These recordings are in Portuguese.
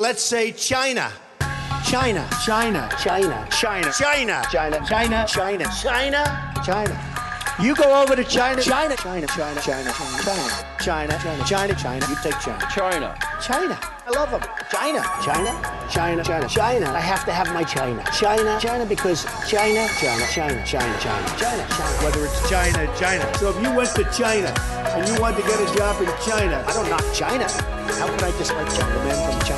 Let's say China. China. China. China. China. China. China. China. China. China. China. You go over to China. China. China. China. China. China. China. China. China. China. You take China. China. China. I love them. China. China. China. China. China. I have to have my China. China. China because China. China. China. China. China. China. China. Whether it's China, China. So if you went to China and you wanted to get a job in China, I don't knock China. How could I dislike China? The man from China.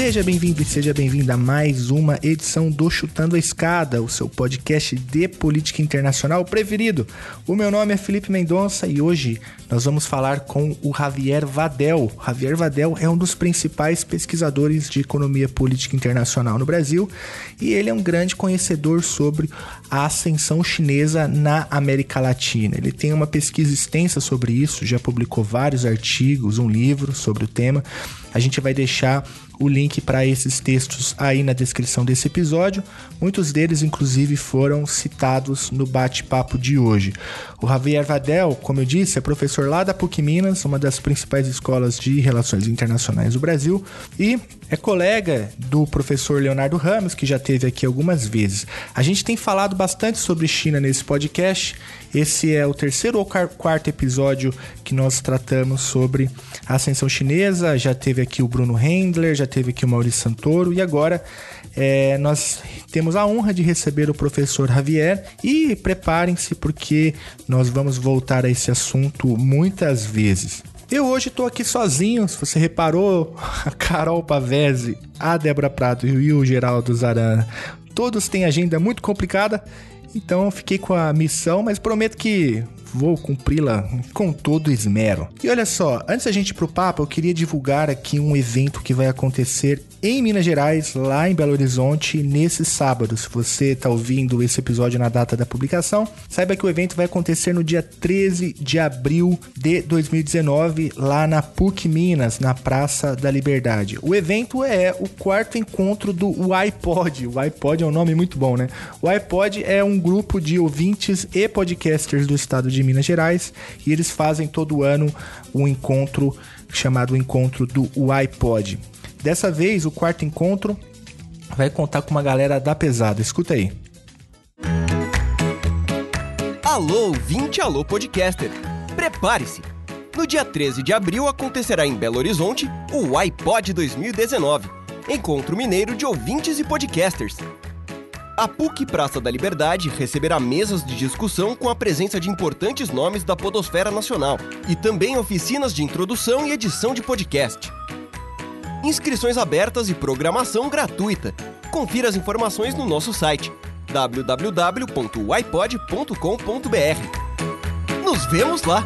Seja bem-vindo e seja bem-vinda a mais uma edição do Chutando a Escada, o seu podcast de política internacional preferido. O meu nome é Felipe Mendonça e hoje nós vamos falar com o Javier Vadel. O Javier Vadel é um dos principais pesquisadores de economia política internacional no Brasil e ele é um grande conhecedor sobre a ascensão chinesa na América Latina. Ele tem uma pesquisa extensa sobre isso, já publicou vários artigos, um livro sobre o tema. A gente vai deixar o link para esses textos aí na descrição desse episódio. Muitos deles, inclusive, foram citados no bate-papo de hoje. O Javier Vadel, como eu disse, é professor lá da PUC Minas, uma das principais escolas de relações internacionais do Brasil, e é colega do professor Leonardo Ramos, que já teve aqui algumas vezes. A gente tem falado bastante sobre China nesse podcast. Esse é o terceiro ou quarto episódio que nós tratamos sobre a ascensão chinesa. Já teve aqui o Bruno Hendler, já teve aqui o Maurício Santoro e agora é, nós temos a honra de receber o professor Javier e preparem-se porque nós vamos voltar a esse assunto muitas vezes. Eu hoje estou aqui sozinho, se você reparou, a Carol Pavese, a Débora Prato e o Geraldo Zarana, todos têm agenda muito complicada, então fiquei com a missão, mas prometo que vou cumpri-la com todo esmero. E olha só, antes da gente ir pro papo, eu queria divulgar aqui um evento que vai acontecer em Minas Gerais, lá em Belo Horizonte, nesse sábado. Se você está ouvindo esse episódio na data da publicação, saiba que o evento vai acontecer no dia 13 de abril de 2019, lá na PUC Minas, na Praça da Liberdade. O evento é o quarto encontro do iPod. O iPod é um nome muito bom, né? O iPod é um grupo de ouvintes e podcasters do estado de Minas Gerais e eles fazem todo ano um encontro chamado Encontro do iPod. Dessa vez, o quarto encontro vai contar com uma galera da pesada. Escuta aí. Alô, ouvinte, alô, podcaster. Prepare-se. No dia 13 de abril acontecerá em Belo Horizonte o iPod 2019, Encontro Mineiro de Ouvintes e Podcasters. A PUC Praça da Liberdade receberá mesas de discussão com a presença de importantes nomes da podosfera nacional e também oficinas de introdução e edição de podcast. Inscrições abertas e programação gratuita. Confira as informações no nosso site www.ipod.com.br. Nos vemos lá!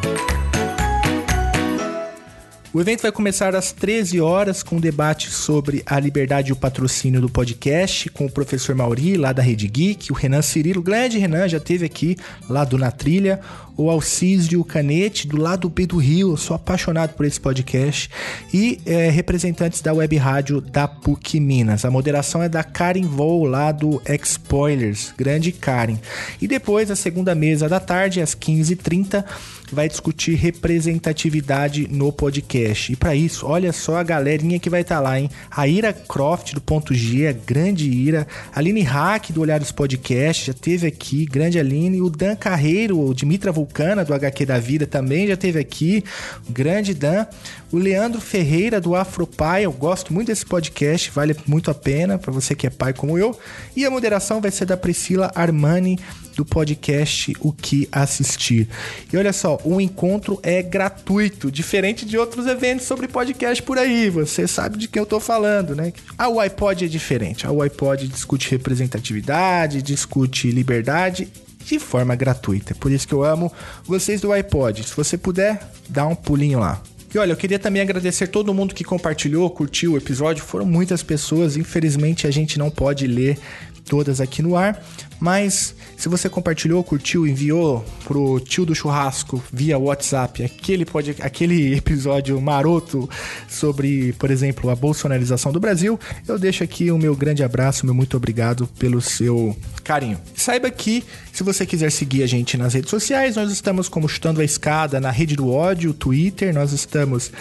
O evento vai começar às 13 horas com um debate sobre a liberdade e o patrocínio do podcast com o professor Mauri, lá da Rede Geek, o Renan Cirilo, grande Renan, já teve aqui lá do Na Trilha, o Alcísio Canete, do lado B do Rio, eu sou apaixonado por esse podcast, e é, representantes da web rádio da PUC Minas. A moderação é da Karen Vou, lá do X-Spoilers, grande Karen. E depois, a segunda mesa da tarde, às 15h30, vai discutir representatividade no podcast. E para isso, olha só a galerinha que vai estar tá lá, hein? A Ira Croft do Ponto G, a grande Ira, a Aline Hack do Olhares Podcast, já teve aqui, grande Aline, o Dan Carreiro, o Dimitra Vulcana do HQ da Vida também já teve aqui, grande Dan, o Leandro Ferreira do Afropai, eu gosto muito desse podcast, vale muito a pena para você que é pai como eu. E a moderação vai ser da Priscila Armani do podcast O Que Assistir. E olha só, o encontro é gratuito, diferente de outros eventos sobre podcast por aí. Você sabe de quem eu tô falando, né? A iPod é diferente. A iPod discute representatividade, discute liberdade de forma gratuita. Por isso que eu amo vocês do iPod. Se você puder, dá um pulinho lá. E olha, eu queria também agradecer todo mundo que compartilhou, curtiu o episódio. Foram muitas pessoas, infelizmente a gente não pode ler todas aqui no ar, mas se você compartilhou, curtiu, enviou pro tio do churrasco via WhatsApp aquele, pode, aquele episódio maroto sobre, por exemplo, a bolsonarização do Brasil, eu deixo aqui o meu grande abraço, meu muito obrigado pelo seu carinho. Saiba que, se você quiser seguir a gente nas redes sociais, nós estamos como Chutando a Escada na rede do ódio, Twitter, nós estamos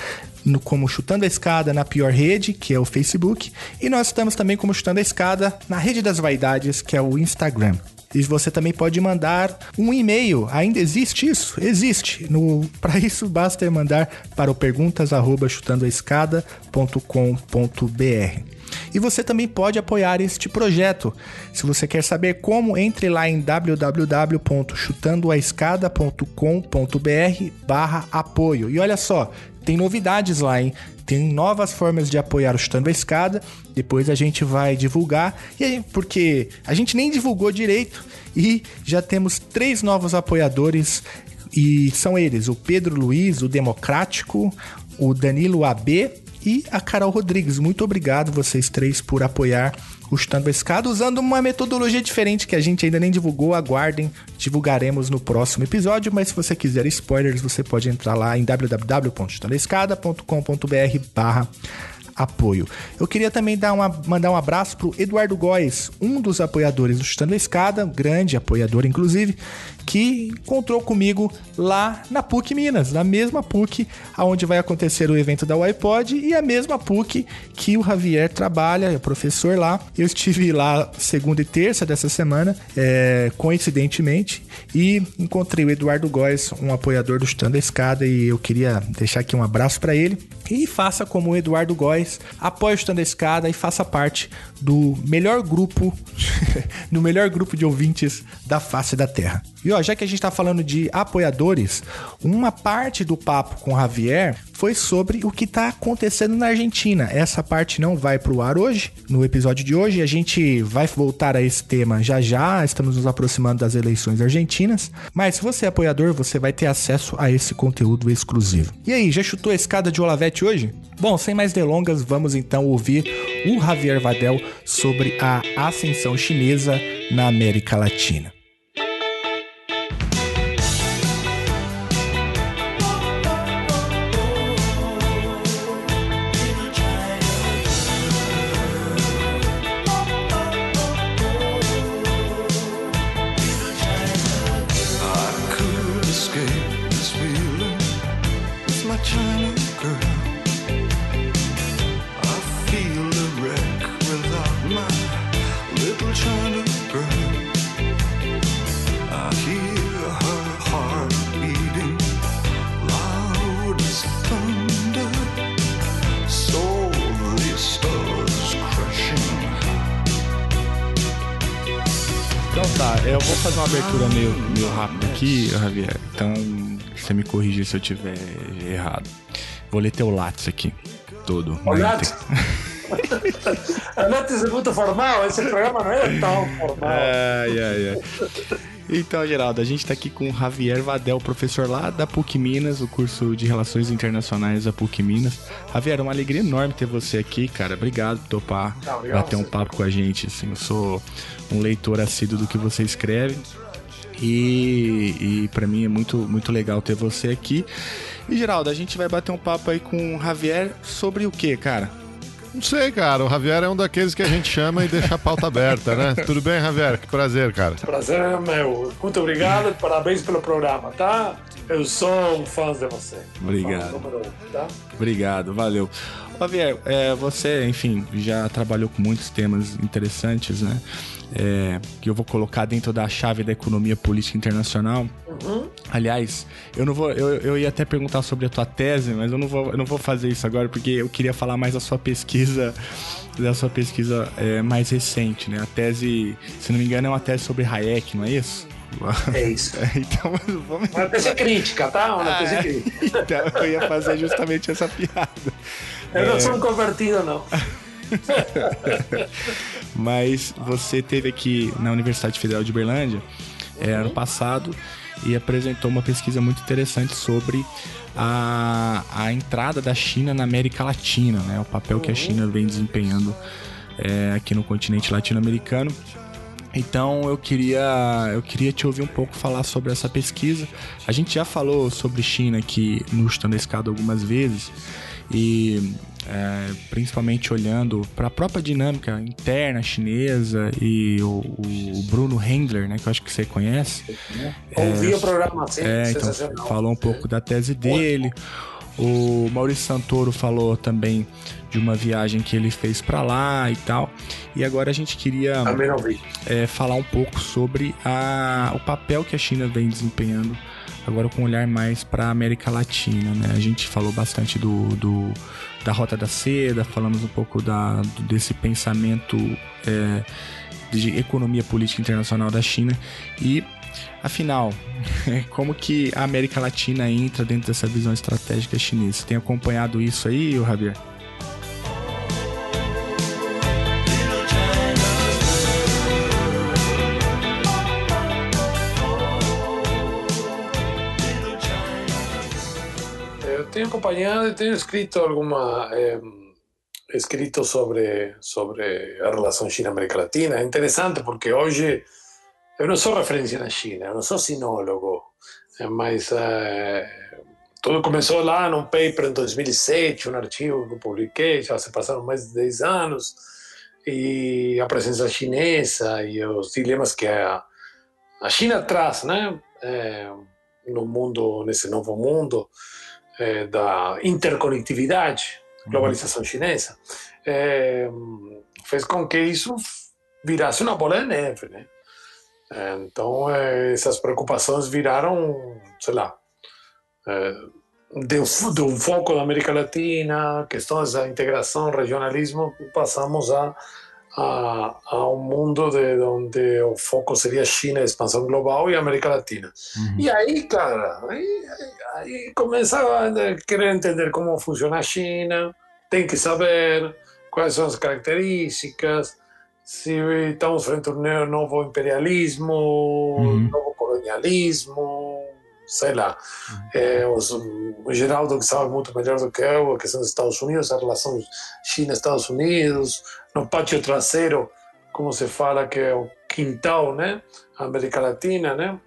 no, como Chutando a Escada na pior rede, que é o Facebook, e nós estamos também como Chutando a Escada na rede das vaidades, que é o Instagram. E você também pode mandar um e-mail. Ainda existe isso? Existe. Para isso, basta mandar para o perguntas@chutandoaescada.com.br. E você também pode apoiar este projeto. Se você quer saber como, entre lá em www.chutandoaescada.com.br barra apoio. E olha só, tem novidades lá, hein? Tem novas formas de apoiar o Chutando a Escada. Depois a gente vai divulgar. E aí, porque a gente nem divulgou direito e já temos três novos apoiadores. E são eles: o Pedro Luiz, o Democrático, o Danilo AB e a Carol Rodrigues. Muito obrigado vocês três por apoiar o Chutando a Escada usando uma metodologia diferente que a gente ainda nem divulgou. Aguardem, divulgaremos no próximo episódio. Mas se você quiser spoilers, você pode entrar lá em www.chutandoaescada.com.br barra apoio. Eu queria também dar uma, mandar um abraço pro Eduardo Góes, um dos apoiadores do Chutando a Escada, grande apoiador inclusive, que encontrou comigo lá na PUC Minas, na mesma PUC aonde vai acontecer o evento da iPod e a mesma PUC que o Javier trabalha, é professor lá. Eu estive lá segunda e terça dessa semana, é, coincidentemente, e encontrei o Eduardo Góes, um apoiador do Chutando a Escada, e eu queria deixar aqui um abraço para ele. E faça como o Eduardo Góes, apoie o Chutando a Escada e faça parte do melhor grupo, no melhor grupo de ouvintes da face da Terra. E ó, já que a gente tá falando de apoiadores, uma parte do papo com o Javier foi sobre o que tá acontecendo na Argentina. Essa parte não vai pro ar hoje, no episódio de hoje. A gente vai voltar a esse tema já já, estamos nos aproximando das eleições argentinas. Mas se você é apoiador, você vai ter acesso a esse conteúdo exclusivo. E aí, já chutou a escada de Olavete hoje? Bom, sem mais delongas, vamos então ouvir o Javier Vadel sobre a ascensão chinesa na América Latina. Abertura meio, meio rápida aqui, Javier. Então, você me corrigir se eu tiver errado. Vou ler teu Lattes aqui. Todo. O Lattes? o Lattes é muito formal, esse programa não é tão formal. Ai, ai, ai. Então, Geraldo, a gente está aqui com o Javier Vadel, professor lá da PUC Minas, o curso de Relações Internacionais da PUC Minas. Javier, uma alegria enorme ter você aqui, cara. Obrigado por topar, Não, bater um papo com a gente. Assim, eu sou um leitor assíduo do que você escreve. E, e para mim é muito, muito legal ter você aqui. E Geraldo, a gente vai bater um papo aí com o Javier sobre o que, cara? Não sei, cara. O Javier é um daqueles que a gente chama e deixa a pauta aberta, né? Tudo bem, Javier? Que prazer, cara. Prazer é meu. Muito obrigado. Parabéns pelo programa, tá? Eu sou um fã de você. Obrigado. Um, tá? Obrigado, valeu. Javier, é, você, enfim, já trabalhou com muitos temas interessantes, né? É, que eu vou colocar dentro da chave da economia política internacional. Uhum. Aliás, eu não vou. Eu, eu ia até perguntar sobre a tua tese, mas eu não vou, eu não vou fazer isso agora, porque eu queria falar mais da sua pesquisa, da sua pesquisa é, mais recente, né? A tese, se não me engano, é uma tese sobre Hayek, não é isso? É isso. É, então, vamos... Uma tese crítica, tá? Uma tese ah, é. crítica. então, eu ia fazer justamente essa piada. Eu não sou um convertido, não. Mas você teve aqui na Universidade Federal de Berlândia é, ano passado e apresentou uma pesquisa muito interessante sobre a, a entrada da China na América Latina, né? O papel que a China vem desempenhando é, aqui no continente latino-americano. Então eu queria, eu queria te ouvir um pouco falar sobre essa pesquisa. A gente já falou sobre China aqui no Chutando a Escada algumas vezes e é, principalmente olhando para a própria dinâmica interna chinesa e o, o, Bruno Hendler, né, que eu acho que você conhece. Ouvi é, o programa, sim, é, então, falou um pouco da tese dele. O Maurício Santoro falou também de uma viagem que ele fez para lá e tal. E agora a gente queria é, falar um pouco sobre a, o papel que a China vem desempenhando agora com um olhar mais para a América Latina, né? A gente falou bastante do, do, da Rota da Seda, falamos um pouco da, desse pensamento é, de economia política internacional da China e Afinal, como que a América Latina entra dentro dessa visão estratégica chinesa? Você tem acompanhado isso aí, Javier? Eu tenho acompanhado e tenho escrito alguma escrito sobre sobre a relação China-América Latina. É interessante porque hoje eu não sou referência na China, eu não sou sinólogo, mas é, tudo começou lá num paper em 2007, um artigo que eu publiquei, já se passaram mais de 10 anos, e a presença chinesa e os dilemas que a, a China traz né, é, no mundo, nesse novo mundo é, da interconectividade, globalização chinesa, é, fez com que isso virasse uma bola de neve, né? Então, essas preocupações viraram, sei lá, de, de um foco da América Latina, questões da integração, regionalismo, passamos a, a, a, um mundo de onde o foco seria China, expansão global e América Latina. Uhum. E aí, cara, aí, aí começa a querer entender como funciona a China, tem que saber quais são as características, se estamos frente a um novo imperialismo, uhum. novo colonialismo, sei lá. Uhum. É, os, o Geraldo, que sabe muito melhor do que eu, a questão dos Estados Unidos, a relação China-Estados Unidos, no pátio traseiro, como se fala que é o quintal, né? América Latina, né?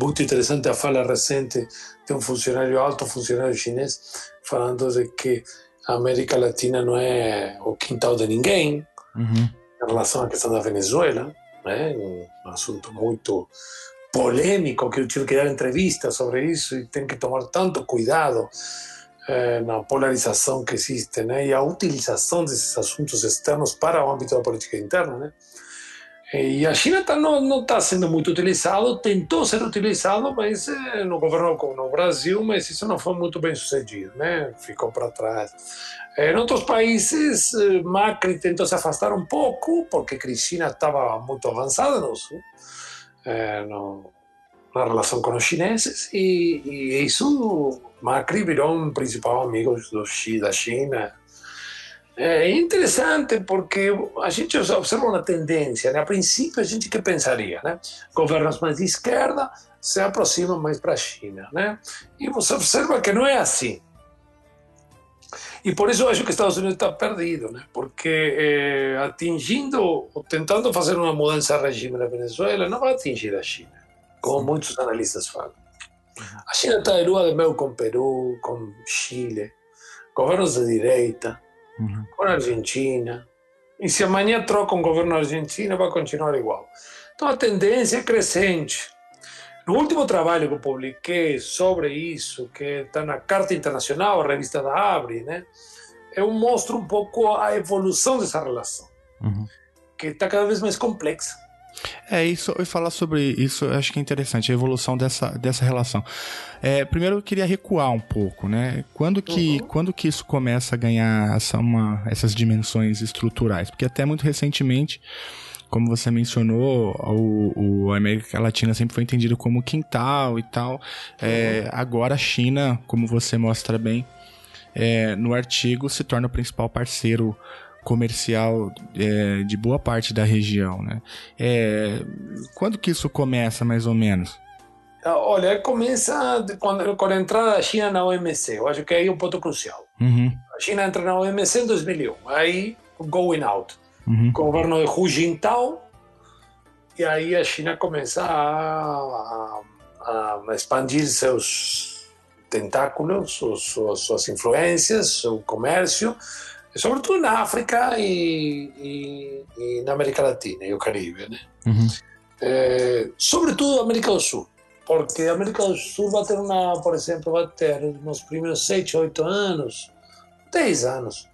Muito interessante a fala recente de um funcionário, alto funcionário chinês, falando de que a América Latina não é o quintal de ninguém, uhum. em relação à questão da Venezuela, né? um assunto muito polêmico que eu tive que dar entrevista sobre isso e tem que tomar tanto cuidado eh, na polarização que existe né? e a utilização desses assuntos externos para o âmbito da política interna. Né? E a China tá, não está sendo muito utilizado, tentou ser utilizado, mas eh, no governo no Brasil, mas isso não foi muito bem sucedido, né? Ficou para trás. Eh, em outros países, eh, Macri tentou se afastar um pouco, porque Cristina estava muito avançada no sul, eh, no, na relação com os chineses, e, e isso, Macri virou um principal amigo do, da China, é interessante porque a gente observa uma tendência. Né? A princípio, a gente que pensaria? Né? Governos mais de esquerda se aproximam mais para a China. Né? E você observa que não é assim. E por isso eu acho que Estados Unidos está perdido, né? porque eh, atingindo, tentando fazer uma mudança de regime na Venezuela, não vai atingir a China, como Sim. muitos analistas falam. A China está de lua de mel com Peru, com Chile, governos de direita, uhum. com a Argentina. E se amanhã troca um governo argentino, vai continuar igual. Então a tendência é crescente. No último trabalho que eu publiquei sobre isso, que está na Carta Internacional, a revista da Abre, né, eu mostro um pouco a evolução dessa relação, uhum. que está cada vez mais complexa. É, isso, e falar sobre isso, eu acho que é interessante, a evolução dessa, dessa relação. É, primeiro eu queria recuar um pouco, né? Quando que, uhum. quando que isso começa a ganhar essa, uma, essas dimensões estruturais? Porque até muito recentemente, como você mencionou, o, o América Latina sempre foi entendido como quintal e tal. É, uhum. agora a China, como você mostra bem, é, no artigo se torna o principal parceiro comercial é, de boa parte da região, né? É, quando que isso começa, mais ou menos? Olha, começa quando, com a entrada da China na OMC. Eu acho que aí é um ponto crucial. Uhum. A China entra na OMC em 2001. Aí, going out. Uhum. Governo de Hu Jintao. E aí a China começa a, a, a expandir seus tentáculos, suas, suas influências, seu comércio, sobretudo na África e, e, e na América Latina e o Caribe. Né? Uhum. É, sobretudo América do Sul, porque a América do Sul vai ter uma, por exemplo, vai ter nos primeiros 7, 8 anos, 10 anos,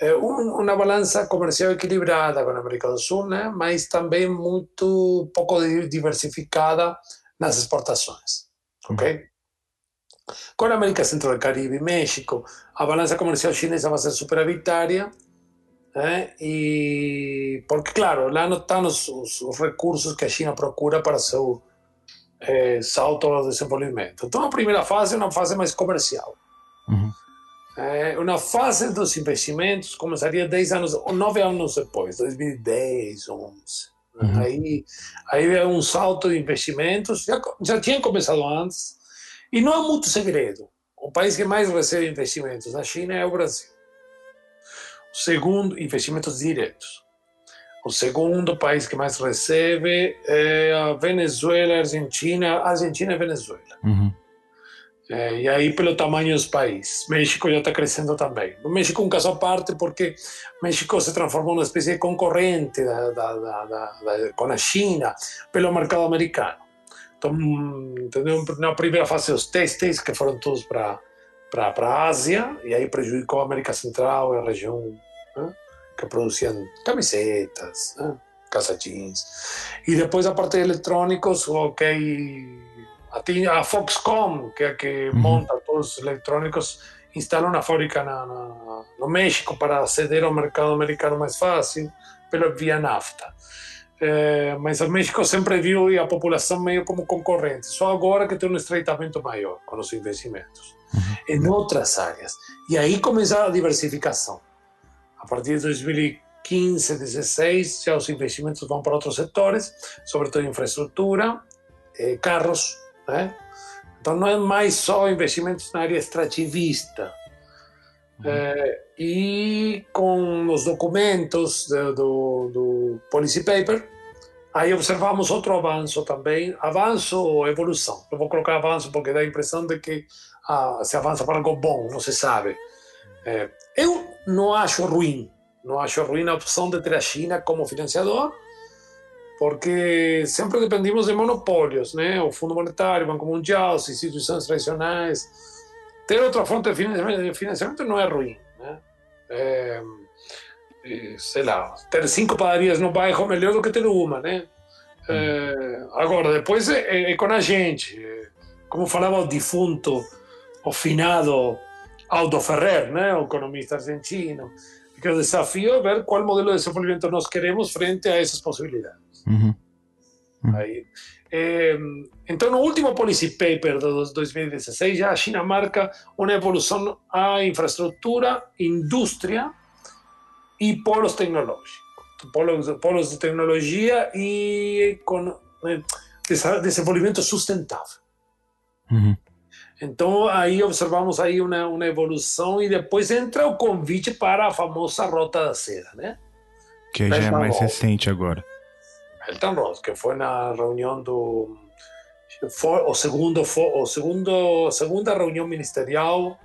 é, um, uma balança comercial equilibrada com a América do Sul, né? mas também muito pouco diversificada nas exportações. Ok? Com a América Central Caribe e México, a balança comercial chinesa vai ser superavitária, né? e porque, claro, lá não estão os, os, os recursos que a China procura para seu é, salto ao desenvolvimento. Então, a primeira fase é uma fase mais comercial. Uhum. É, uma fase dos investimentos começaria 10 anos, ou 9 anos depois, 2010, 11. Uhum. Aí, aí é um salto de investimentos, já, já tinha começado antes, e não há muito segredo. O país que mais recebe investimentos na China é o Brasil. O segundo, investimentos diretos. O segundo país que mais recebe é a Venezuela, Argentina, Argentina e Venezuela. Uhum. É, e aí pelo tamanho dos países. México já está crescendo também. No México um caso à parte porque México se transformou numa espécie de concorrente da, da, da, da, com a China pelo mercado americano. Então, entendeu? Na primeira fase os testes que foram todos para para a Ásia e aí prejudicou a América Central e a região né, que produziam camisetas, né, calça jeans. E depois a parte de eletrônicos, ok, a Foxconn, que é a que monta todos os eletrônicos, instalou uma fábrica na, na, no México para aceder ao mercado americano mais fácil, pelo via NAFTA. É, mas o México sempre viu a população meio como concorrente. Só agora que tem um estreitamento maior com os investimentos em outras áreas. E aí começou a diversificação. A partir de 2015, 2016, já os investimentos vão para outros setores, sobretudo infraestrutura, eh, carros, né? Então não é mais só investimentos na área extrativista. É, e com os documentos do, do, do, Policy Paper, aí observamos outro avanço também, avanço ou evolução. Não vou colocar avanço porque dá a impressão de que ah, se avança para algo bom, não se sabe. É, eu não acho ruim, não acho ruim a opção de ter a China como financiador, porque sempre dependimos de monopólios, né? O Fundo Monetário, o Banco Mundial, as instituições tradicionais. Ter outra fonte de financiamento não é ruim, né? É, sei lá, ter cinco padarias no bairro é melhor do que ter uma, né? É, agora, depois é, é, com a gente. Como falava o defunto, o finado Aldo Ferrer, né? O economista argentino. Que o desafio é ver qual modelo de desenvolvimento nós queremos frente a essas possibilidades. Uhum. Uhum. Aí, é, então, no último Policy Paper de 2016, já a China marca uma evolução à infraestrutura, indústria e polos tecnológicos. Polos, polos de tecnologia e com eh, desenvolvimento sustentável. Uhum. Então, aí observamos aí uma, uma evolução e depois entra o convite para a famosa Rota da Seda, né? Que já é mais recente agora. Elton Ross, que foi na reunião do foi o segundo o segundo segunda reunião ministerial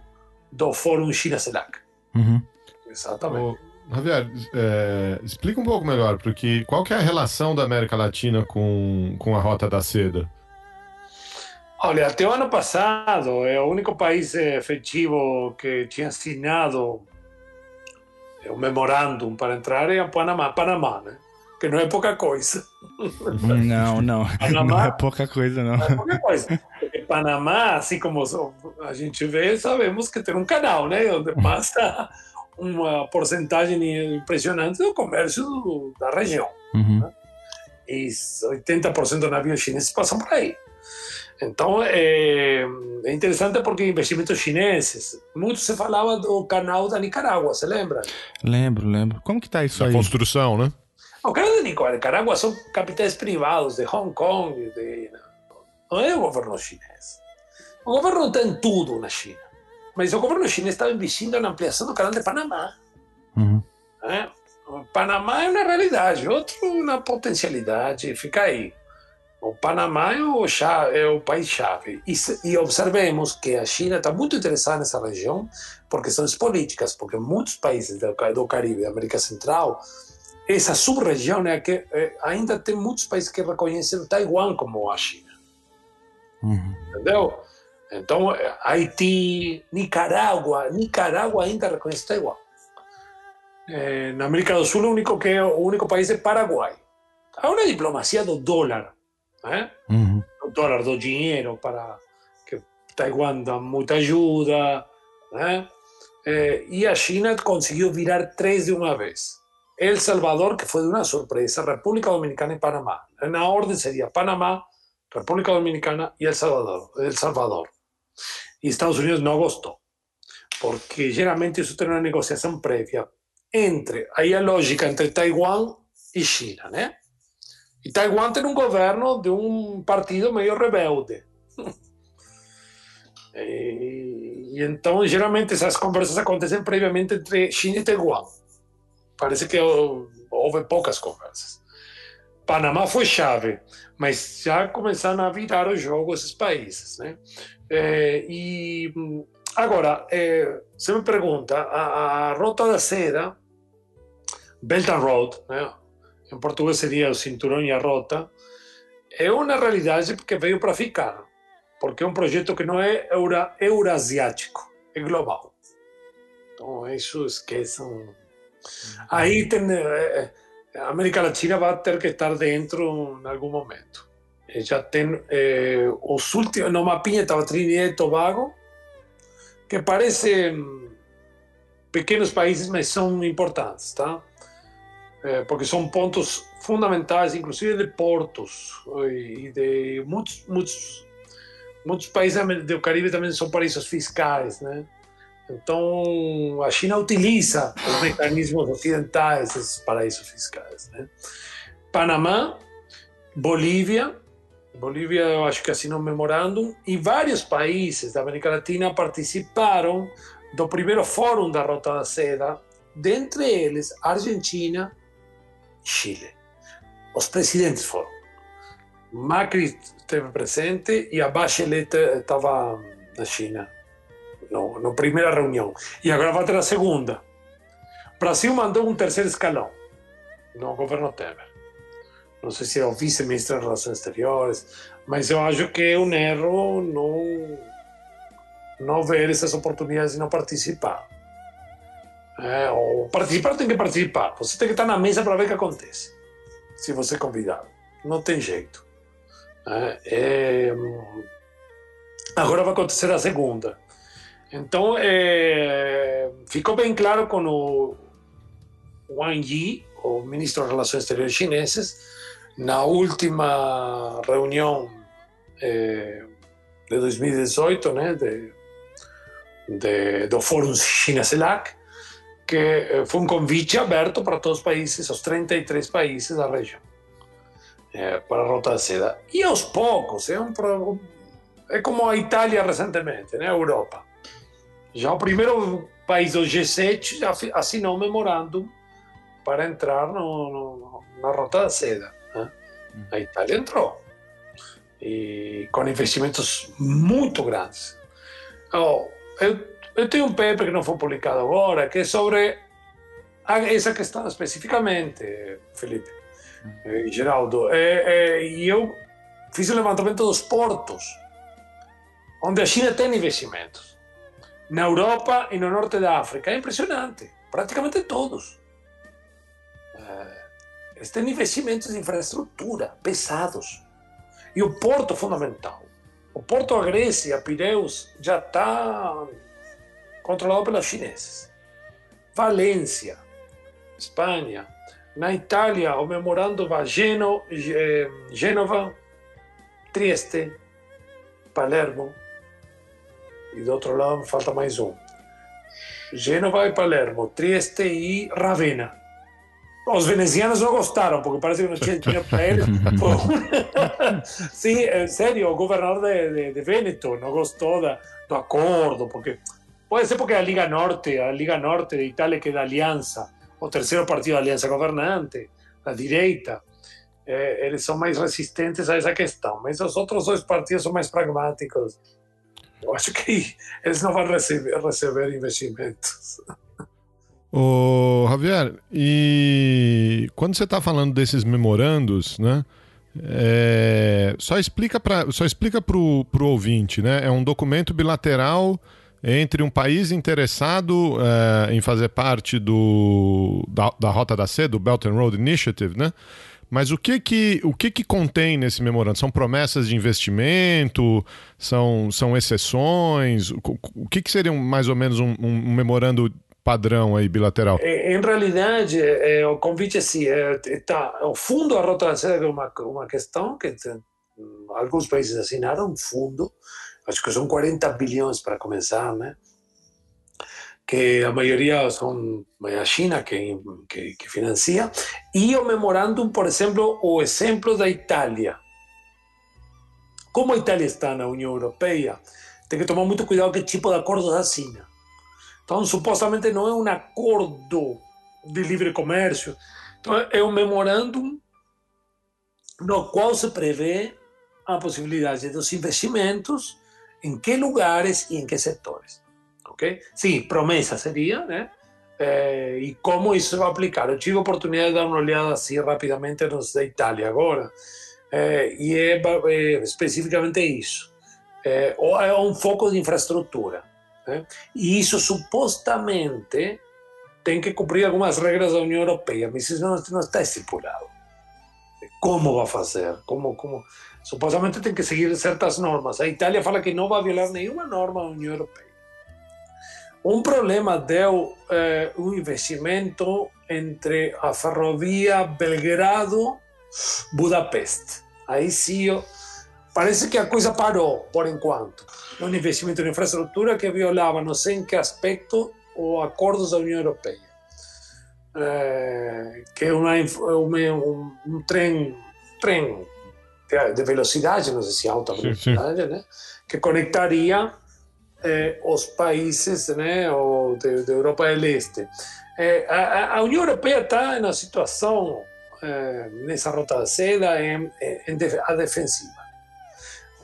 do Fórum China CELAC. Uhum. Exatamente. Ô, Javier, é, explica um pouco melhor, porque qual que é a relação da América Latina com, com a Rota da Seda? Olha, até o ano passado, é o único país efetivo que tinha assinado o memorandum para entrar é o Panamá, Panamá, né? Que não é pouca coisa. Não, não. Panamá, não é pouca coisa, não. Não é pouca coisa. Porque Panamá, assim como a gente vê, sabemos que tem um canal, né? Onde passa uma porcentagem impressionante do comércio do, da região. Uhum. Né? E 80% dos navios chineses passam por aí. Então, é, é, interessante porque investimentos chineses. Muito se falava do canal da Nicarágua, você lembra? Lembro, lembro. Como que tá isso da aí? construção, né? O canal de Nicarágua são capitais privados de Hong Kong, de, não é o governo chinês. O governo não está em tudo na China, mas o governo chinês estava investindo na ampliação do canal de Panamá. Uhum. É? O Panamá é uma realidade, outro uma potencialidade, fica aí. O Panamá é o, chave, é o país-chave. E, e, observemos que a China está muito interessada nessa região por questões políticas, porque muitos países do, do Caribe, da América Central, essa sub-região é que é, ainda tem muitos países que reconhecem Taiwan como a China. Uhum. Entendeu? Então, Haiti, Nicarágua, Nicarágua ainda reconhece Taiwan. É, na América do Sul, o único, que o único país é Paraguai. Há uma diplomacia do dólar né? Uhum. O dólar do dinheiro para que Taiwan dá muita ajuda, né? É, e a China conseguiu virar três de uma vez. El Salvador, que foi de uma surpresa, República Dominicana e Panamá. Na ordem seria Panamá, República Dominicana e El Salvador. El Salvador. E Estados Unidos não gostou, porque geralmente isso tem uma negociação prévia entre, aí a lógica entre Taiwan e China, né? E Taiwan tem um governo de um partido meio rebelde. E, e, então, geralmente, essas conversas acontecem previamente entre China e Taiwan. Parece que houve poucas conversas. Panamá foi chave, mas já começaram a virar o jogo esses países. Né? É, e agora, é, você me pergunta, a, a Rota da Seda, Belt and Road, né? em português seria o cinturão e a rota, é uma realidade que veio para ficar, porque é um projeto que não é eura, eurasiático, é global. Então, isso esqueçam. Aí tem, a América Latina vai ter que estar dentro em algum momento. Já tem eh, os últimos, no mapinha estava Trinidad e Tobago, que parecem pequenos países, mas são importantes, tá? Eh, porque são pontos fundamentais, inclusive de portos e de muitos, muitos, muitos países do Caribe também são paraísos fiscais, né? Então, a China utiliza os mecanismos ocidentais, esses paraísos fiscais. Né? Panamá, Bolívia, Bolívia eu acho que assinou um memorandum, e vários países da América Latina participaram do primeiro fórum da Rota da Seda, dentre eles Argentina, Chile. Os presidentes foram. Macri esteve presente e a Bachelet estava na China, no, na primeira reunião. E agora vai ter a segunda. O Brasil mandou um terceiro escalão no governo Temer. Não sei se é o vice-ministro das Relações Exteriores, mas eu acho que é um erro não, não ver essas oportunidades e não participar. É, ou participar tem que participar. Você tem que estar na mesa para ver o que acontece. Se você é convidado. Não tem jeito. É, é... Agora vai acontecer a segunda. Então, é... ficou bem claro com o Wang Yi, o ministro das Relações Exteriores chineses, na última reunião é, de 2018, né, de, de, do Fórum China-CELAC, que eh, foi um convite aberto para todos os países, os 33 países da região, é, para a Rota da Seda. E aos poucos, é, um, é como a Itália recentemente, né, a Europa. Já o primeiro país do G7 já assinou um memorando para entrar no, no, na Rota da Seda. Né? A Itália entrou. E com investimentos muito grandes. Oh, eu eu tenho um paper que não foi publicado agora, que é sobre essa questão especificamente, Felipe e Geraldo. É, é, e eu fiz o levantamento dos portos, onde a China tem investimentos. Na Europa e no norte da África. É impressionante. Praticamente todos. Eles têm investimentos de infraestrutura pesados. E o porto fundamental. O porto da Grécia, Pireus, já está controlado pelos chineses. Valência, Espanha. Na Itália, o memorando vai Geno, eh, Gênova, Trieste, Palermo. E do outro lado falta mais um. Gênova e Palermo, Trieste e Ravenna. Os venezianos não gostaram, porque parece que não tinha dinheiro para eles. Sim, é sério, o governador de, de, de Veneto não gostou da, do acordo, porque pode ser porque a Liga Norte, a Liga Norte de Itália, que é da Aliança, o terceiro partido da Aliança Governante, da direita, é, eles são mais resistentes a essa questão, mas os outros dois partidos são mais pragmáticos. Eu acho que eles não vão receber, receber investimentos. Ô, Javier, e quando você está falando desses memorandos, né? É, só explica para só explica para o ouvinte, né? É um documento bilateral entre um país interessado é, em fazer parte do, da, da Rota da Seda, do Belt and Road Initiative, né? Mas o que que, o que que contém nesse memorando? São promessas de investimento? São, são exceções? O, que, que seria um, mais ou menos um, um memorando padrão aí bilateral? Em realidade, é, o convite é assim, é, tá, o fundo da Rota é uma, uma questão que tem, alguns países assinaram um fundo, acho que são 40 bilhões para começar, né? Que a maioria são a China que, que, que financia, e o memorándum, por exemplo, o exemplo da Itália. Como a Itália está na União Europeia, tem que tomar muito cuidado que tipo de acordo assina. Então, supostamente não é um acordo de livre comércio, então é um memorándum no qual se prevê a possibilidade dos investimentos, em que lugares e em que setores. Ok? Sim, promessa seria, né? É, e como isso aplicar? Eu tive a oportunidade de dar uma olhada assim rapidamente nos da Itália agora, é, e é, é especificamente isso. É, é um foco de infraestrutura. Né? E isso supostamente tem que cumprir algumas regras da União Europeia, mas isso não, não está estipulado. Como vai fazer? Como, como? Supostamente tem que seguir certas normas. A Itália fala que não vai violar nenhuma norma da União Europeia. Um problema deu eh, um investimento entre a ferrovia Belgrado-Budapeste. Aí sim, parece que a coisa parou por enquanto. Um investimento em infraestrutura que violava, não sei em que aspecto, os acordos da União Europeia. Eh, que é uma, um, um trem, trem de velocidade, não sei se alta velocidade, né? que conectaria eh, os países né, da Europa do Este. Eh, a, a, União Europeia está na situação, eh, nessa rota da seda, a defensiva.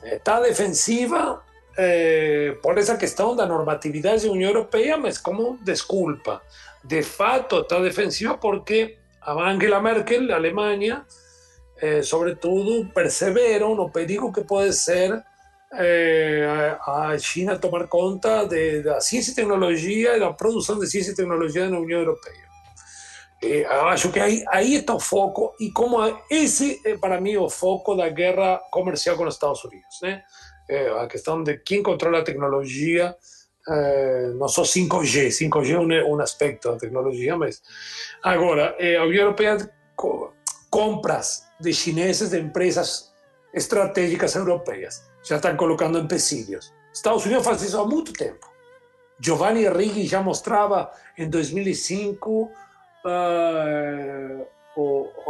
Está defensiva eh, por essa questão da normatividade da União Europeia, mas como desculpa. De fato, está defensiva porque Angela Merkel, a Alemanha, sobretudo, perceberam no perigo que pode ser eh, a China tomar conta de, da ciência e tecnologia e da produção de ciência e tecnologia na União Europeia. Eh, acho que aí, aí está o foco e como esse é para mim o foco da guerra comercial com os Estados Unidos, né? Eh, a questão de quem controla a tecnologia, eh, não só 5G, 5G é um, um aspecto da tecnologia, mas agora a União Europeia compras de chineses de empresas estratégicas europeias já estão colocando empecilhos. Estados Unidos faz isso há muito tempo. Giovanni Righi já mostrava em 2005 uh,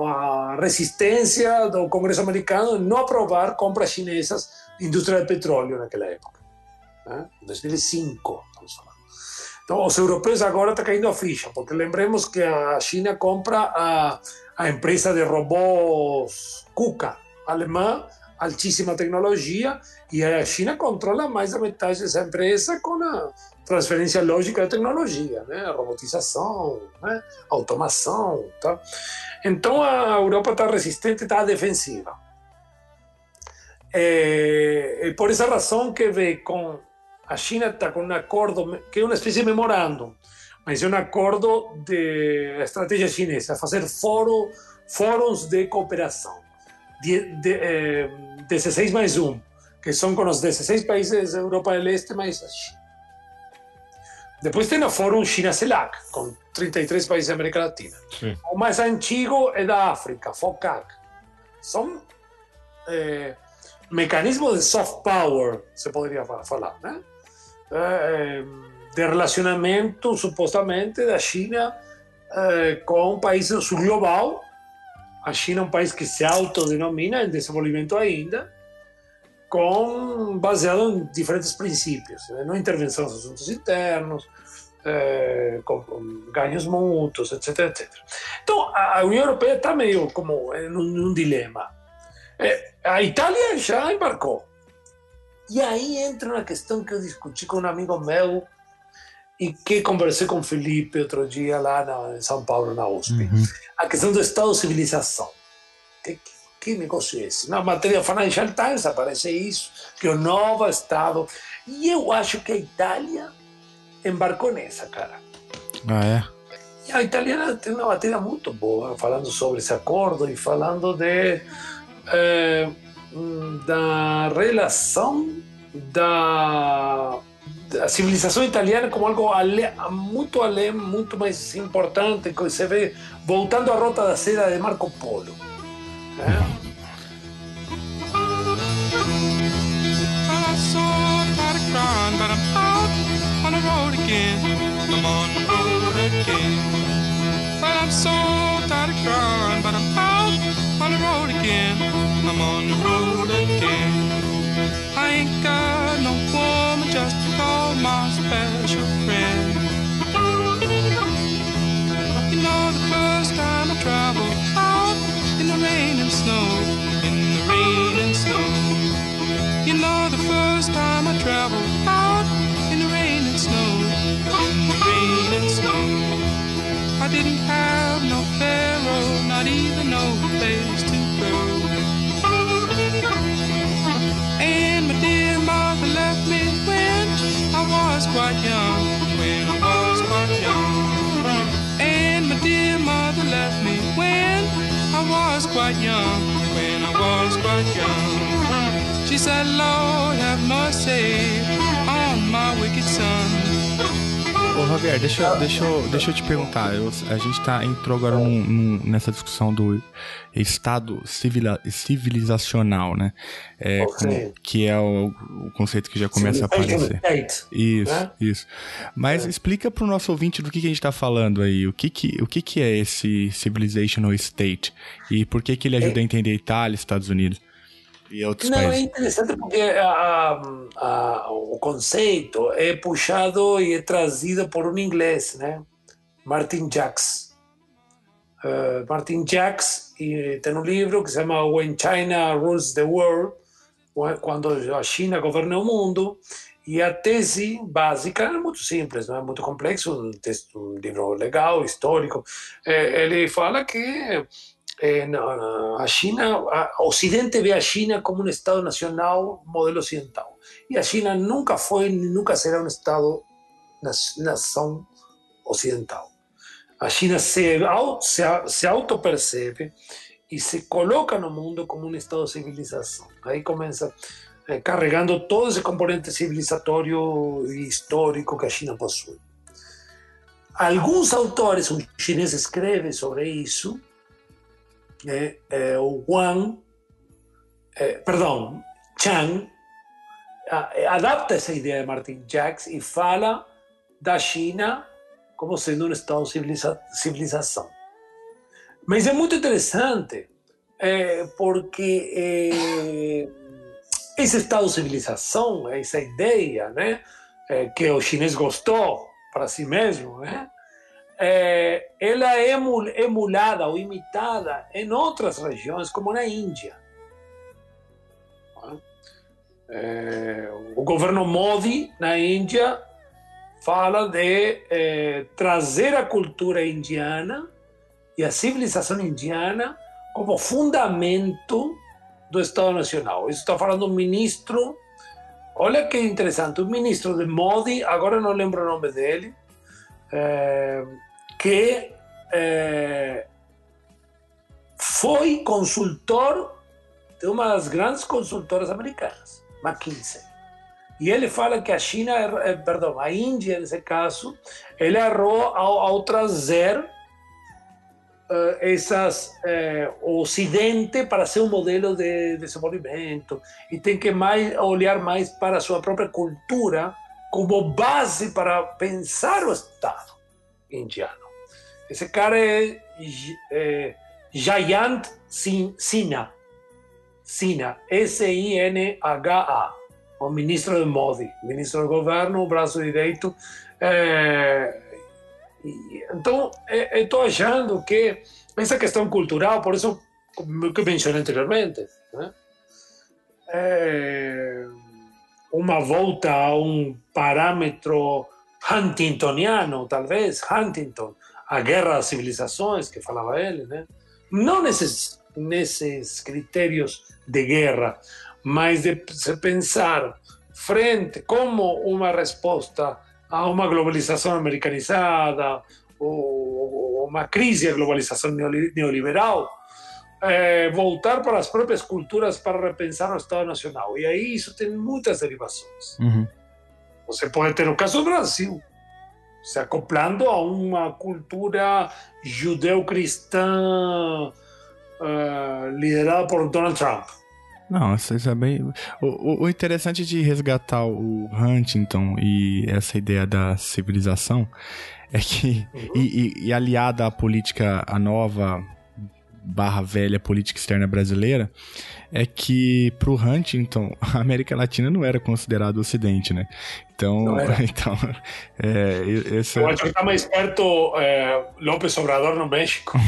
a resistência do Congresso americano em não aprovar compras chinesas de indústria de petróleo naquela época. Né? 2005, estamos falando. Então, os europeus agora estão caindo a ficha, porque lembremos que a China compra a, a empresa de robôs KUKA, alemã, altíssima tecnologia e a China controla mais da metade dessa empresa com a transferência lógica da tecnologia, né? Robotização, né? automação, tá? Então a Europa está resistente, está defensiva. É, é por essa razão que vê com a China está com um acordo que é uma espécie de memorando, mas é um acordo de estratégia chinesa, fazer foro, fóruns de cooperação. De, de, eh, 16 mais 1, que são com os 16 países da Europa do Este mais a China. Depois tem o Fórum China-CELAC, com 33 países da América Latina. Sim. O mais antigo é da África, FOCAC. São é, mecanismos de soft power, se poderia falar, né? De relacionamento, supostamente, da China eh, com países do sul global. A China é um país que se autodenomina em desenvolvimento ainda, com, baseado em diferentes princípios, né? não intervenção nos assuntos internos, é, com, com ganhos mútuos, etc, etc. Então, a União Europeia está meio como num, num dilema. É, a Itália já embarcou. E aí entra uma questão que eu discuti com um amigo meu e que conversei com o Felipe outro dia lá na, em São Paulo, na USP. Uhum. A questão do Estado-civilização. Que, que negócio é esse? Na matéria Financial Times aparece isso, que o novo Estado... E eu acho que a Itália embarcou nessa, cara. Ah, é? E a italiana tem uma matéria muito boa, falando sobre esse acordo e falando de, eh, da relação da, da, civilização italiana como algo ale, muito além, muito mais importante, que você vê voltando à rota da seda de Marco Polo. I'm on the road again. Ain't got no woman just to call my special friend. You know, the first time I traveled out in the rain and snow, in the rain and snow. You know, the first time I traveled out young. She said, Lord, have mercy Ô, Javier, deixa, deixa, deixa eu te perguntar. Eu, a gente tá, entrou agora num, num, nessa discussão do Estado civila, civilizacional, né? É, com, que é o, o, conceito que já começa a aparecer. Isso, né? isso. Mas é. explica para o nosso ouvinte do que, que a gente está falando aí. O, que, que, o que, que é esse civilizational state? E por que, que ele ajuda é. a entender Itália e Estados Unidos? E outros Não, países. é interessante porque a, a, o conceito é puxado e é trazido por um inglês, né? Martin Jacks. Uh, Martin Jacks e tem um livro que se chama When China Rules the World, quando a China governa o mundo, e a tese básica é muito simples, não é muito complexo, um, texto, um livro legal, histórico. É, ele fala que eh, no, a China, a Ocidente ve a China como un Estado nacional modelo occidental. Y a China nunca fue ni nunca será un Estado nación occidental. A China se, se, se autopercebe y se coloca en el mundo como un Estado de civilización. Ahí comienza eh, carregando todo ese componente civilizatorio e histórico que a China posee. Algunos autores, un chinés escribe sobre eso, é, é, o Wang, é, perdão, Chang, adapta essa ideia de Martin Jacques e fala da China como sendo um estado civiliza civilização. Mas é muito interessante é, porque é, esse estado civilização, essa ideia né, é, que o chinês gostou para si mesmo, né, é, ela é emulada ou imitada em outras regiões, como na Índia. É, o governo Modi, na Índia, fala de é, trazer a cultura indiana e a civilização indiana como fundamento do Estado Nacional. Isso está falando um ministro, olha que interessante, o ministro de Modi, agora não lembro o nome dele, que é, foi consultor de uma das grandes consultoras americanas, McKinsey. E ele fala que a China, é, perdão, a Índia, nesse caso, ele errou ao, ao trazer uh, essas, uh, o Ocidente para ser um modelo de desenvolvimento e tem que mais olhar mais para a sua própria cultura como base para pensar o Estado indiano. Esse cara é, é Jayant Sinha. Sinha. S-I-N-H-A. O ministro do Modi, ministro do governo, o braço direito. É, então, estou achando que essa questão cultural, por isso que eu mencionei anteriormente, né? é uma volta a um parâmetro Huntingtoniano, talvez, Huntington, a guerra das civilizações, que falava ele, né? não nesses, nesses critérios de guerra, mas de se pensar frente como uma resposta a uma globalização americanizada ou uma crise da globalização neoliberal, é, voltar para as próprias culturas para repensar o Estado Nacional. E aí isso tem muitas derivações. Uhum. Você pode ter o caso do Brasil, se acoplando a uma cultura judeu-cristã uh, liderada por Donald Trump. Não, isso é bem. O, o, interessante de resgatar o Huntington e essa ideia da civilização é que, uhum. e, e, e aliada à política, a nova barra velha política externa brasileira é que pro Huntington a América Latina não era considerado Ocidente, né? Então, então é, esse... Eu acho que tá mais perto é, López Obrador no México.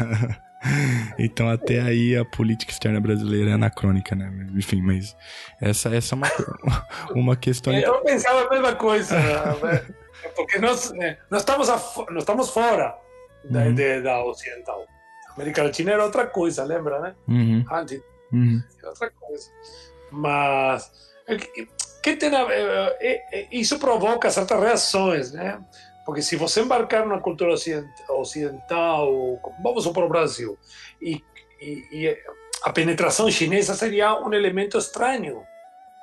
então até aí a política externa brasileira é anacrônica, né? Enfim, mas essa, essa é uma, uma questão... Eu pensava a mesma coisa, né? porque nós, né, nós, estamos, a, nós estamos fora da, uhum. de, da ocidental. América Latina era outra coisa, lembra, né? Uhum. Antes, uhum. era outra coisa. Mas que tem a, isso provoca certas reações, né? Porque se você embarcar na cultura ocidental, vamos para o Brasil, e, e, e, a penetração chinesa seria um elemento estranho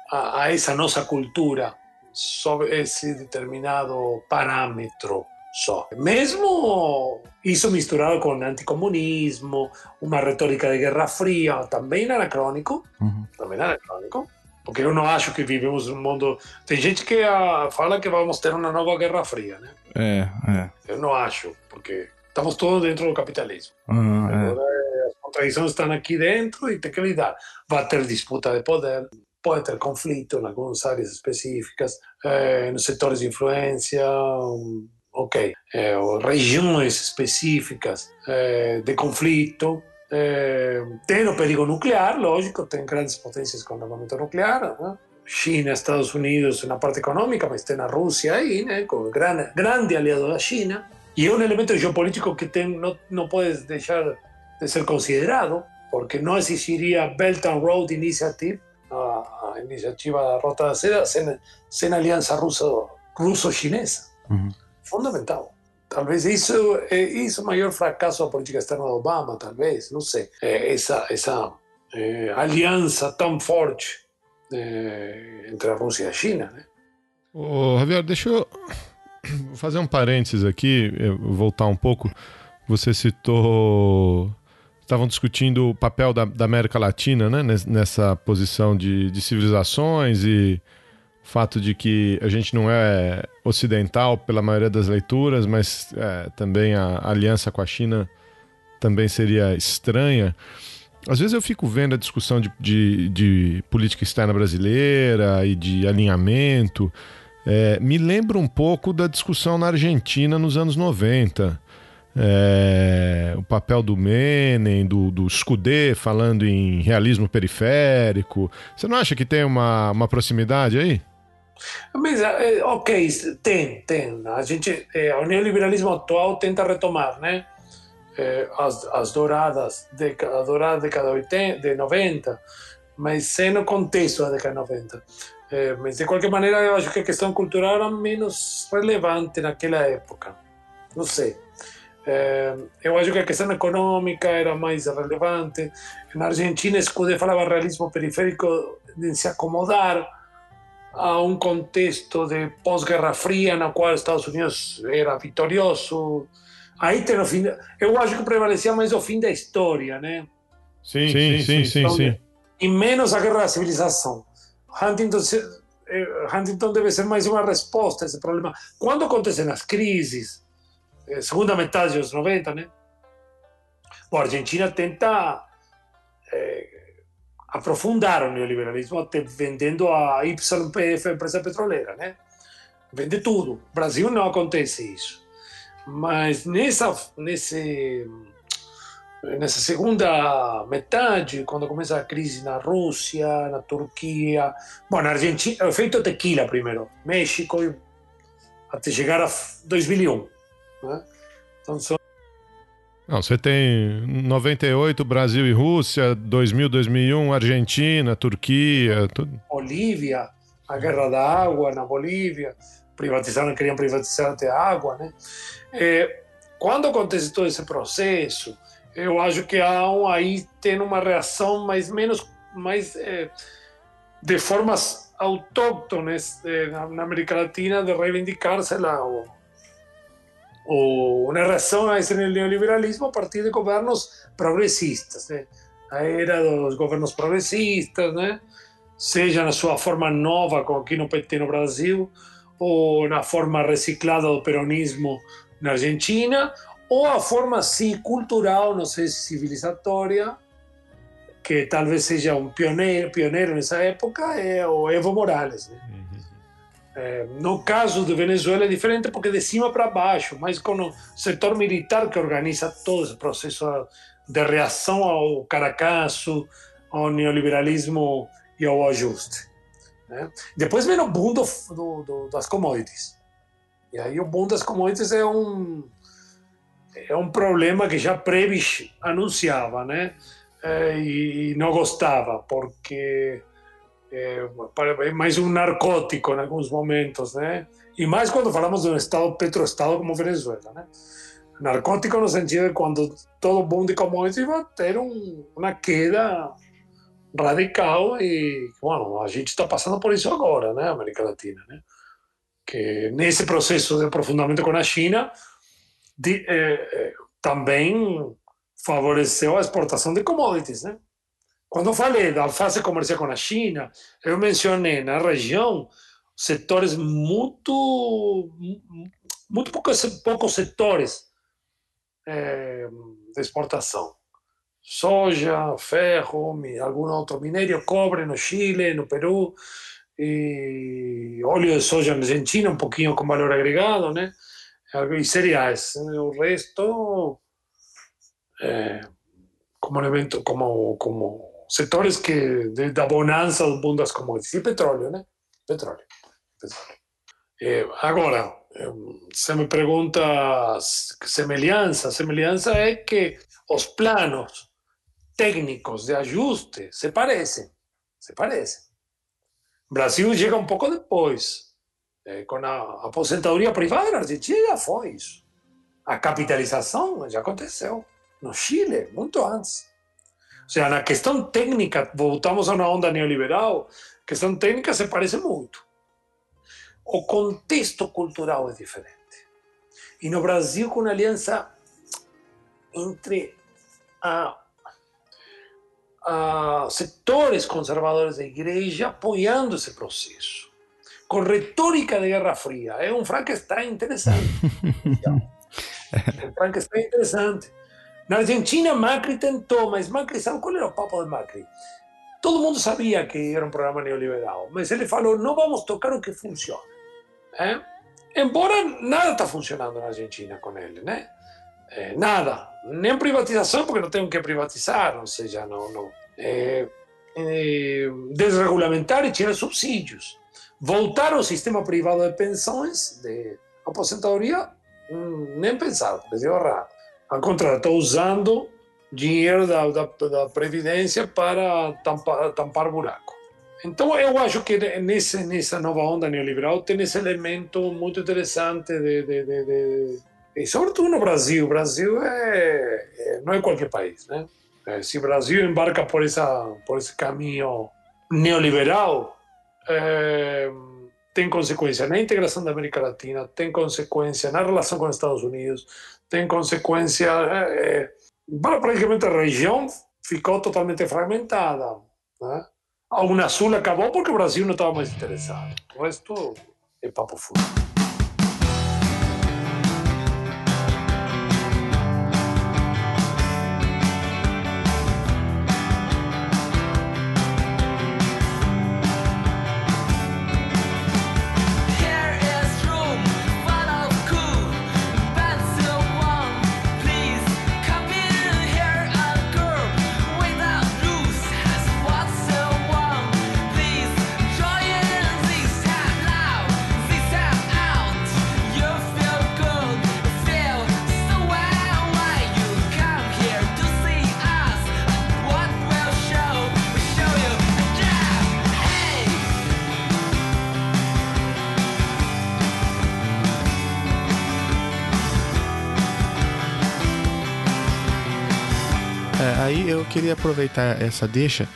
a, a essa nossa cultura sobre esse determinado parâmetro só. Mesmo isso misturado com anticomunismo, uma retórica de Guerra Fria, também anacrônico, uhum. anacrônico, porque eu não acho que vivemos num mundo... Tem gente que uh, fala que vamos ter uma nova Guerra Fria, né? É, é. Eu não acho, porque estamos todos dentro do capitalismo. Uhum, Agora, é. as contradições estão aqui dentro e tem que lidar. Vai ter disputa de poder, pode ter conflito em algumas áreas específicas, eh, nos setores de influência, ok, é, regiões específicas é, de conflito, é, tem o perigo nuclear, lógico, tem grandes potências com armamento nuclear, né? China, Estados Unidos na parte econômica, mas tem a Rússia aí, né, com grande, grande aliado da China, e é um elemento geopolítico que tem, não, não pode deixar de ser considerado, porque não existiria Belt and Road Initiative, a, a iniciativa da Rota da Seda, sem, sem aliança russo-chinesa. Uhum fundamental. Talvez isso é isso o maior fracasso da política externa do Obama, talvez, não sei. É essa essa é, aliança tão forte é, entre a Rússia e a China, né? Ô, Javier, deixa eu fazer um parênteses aqui, voltar um pouco. Você citou estavam discutindo o papel da, da, América Latina né, nessa posição de, de civilizações e fato de que a gente não é ocidental pela maioria das leituras, mas é, também a aliança com a China também seria estranha. Às vezes eu fico vendo a discussão de, de, de política externa brasileira e de alinhamento. É, me lembra um pouco da discussão na Argentina nos anos 90. É, o papel do Menem, do, do falando em realismo periférico. Você não acha que tem uma, uma proximidade aí? Mas, eh, ok, tem, tem. A gente, eh, o neoliberalismo atual tenta retomar, né? Eh, as, as douradas, década, a dourada década 80, de 90, mas sem o contexto da década 90. Eh, mas, de qualquer maneira, eu acho que a questão cultural era menos relevante naquela época. Não sei. Eh, eu acho que a questão econômica era mais relevante. Na Argentina, Escudé falava realismo periférico de se acomodar a um contexto de pós-Guerra Fria, na qual Estados Unidos era vitorioso. Aí tem o fim. Eu acho que prevalecia mais o fim da história, né? Sim, sim, sim, sim. Então, sim, E menos a guerra da civilização. Huntington, eh, Huntington deve ser mais uma resposta a esse problema. Quando acontecem as crises, eh, segunda metade dos 90, né? Bom, a Argentina tenta é, aprofundar o neoliberalismo vendendo a YPF, a empresa petroleira, né? Vende tudo. Brasil não acontece isso. Mas nessa, nesse, nessa segunda metade, quando começa a crise na Rússia, na Turquia, bom, na Argentina, feito tequila primeiro, México, até chegar a 2001. Né? Então não, você tem 98 Brasil e Rússia, 2000, 2001 Argentina, Turquia, tudo. Bolívia, a guerra da água na Bolívia, privatizaram, queriam privatizar até a água, né? É, quando acontece todo esse processo, eu acho que há um, aí tem uma reação mais menos mais é, de formas autóctones é, na, América Latina de reivindicar-se lá o, una razón a ese neoliberalismo a partir de gobiernos progresistas. Né? A era dos governos progressistas, né? seja na sua forma nova, como aqui no PT no Brasil, ou na forma reciclada do peronismo na Argentina, ou a forma, sim, cultural, não sei se civilizatória, que talvez seja um pioneiro, pioneiro nessa época, é o Evo Morales. É, no caso de Venezuela é diferente porque de cima para baixo, mas com o setor militar que organiza todo esse processo de reação ao caracaço, ao neoliberalismo e ao ajuste. Né? Depois vem o boom do, do, do, das commodities. E aí o boom das commodities é um, é um problema que já Prebisch anunciava, né? É, e, e não gostava, porque é, é mais um narcótico em alguns momentos, né? E mais quando falamos de um estado petroestado como Venezuela, né? Narcótico no sentido de quando todo de commodities vai ter um, uma queda radical e, bueno, a gente está passando por isso agora, né? América Latina, né? Que nesse processo de aprofundamento com a China de, eh, também favoreceu a exportação de commodities, né? Quando falei da alface comercial com a China, eu mencionei na região setores muito, muito poucos, setores é, de exportação. Soja, ferro, algum outro minério, cobre no Chile, no Peru, e óleo de soja na Argentina, um pouquinho com valor agregado, né? E cereais. O resto, é, como elemento, como, como setores que da bonança do boom das commodities. Petróleo, né? Petróleo. petróleo. É, agora, você me pergunta semelhança. Semelhança é que os planos técnicos de ajuste se parecem. Se parecem. O Brasil chega um pouco depois. É, com a aposentadoria privada na Argentina já foi. A capitalização já aconteceu. No Chile, muito antes. O sea, na questão técnica, voltamos a uma onda neoliberal, questão técnica se parece muito. O contexto cultural é diferente. E no Brasil, com uma aliança entre a, a setores conservadores da igreja apoiando esse processo, com retórica de Guerra Fria. É um Frankenstein interessante. é um Frankenstein interessante. Na Argentina, Macri tentou, mas Macri, sabe qual era o papo de Macri? Todo mundo sabia que era um programa neoliberal, mas ele falou: não vamos tocar o que funciona. É? Embora nada está funcionando na Argentina com ele, né? É, nada. Nem privatização, porque não tem que privatizar, ou seja, não. não. É, desregulamentar e tirar subsídios. Voltar ao sistema privado de pensões, de aposentadoria, nem pensar, porque deu errado. Ao contrário, está usando dinheiro da, da, da Previdência para tampar, tampar buraco. Então, eu acho que nesse, nessa nova onda neoliberal tem esse elemento muito interessante, de, de, de, de e sobretudo no Brasil. O Brasil é, é, não é qualquer país. Né? É, se o Brasil embarca por, essa, por esse caminho neoliberal, é, tem consequência na integração da América Latina, tem consequência na relação com os Estados Unidos, tem consequência. É, é, praticamente a região ficou totalmente fragmentada. Né? A Unasul acabou porque o Brasil não estava mais interessado. O resto é papo fundo. Aproveitar essa deixa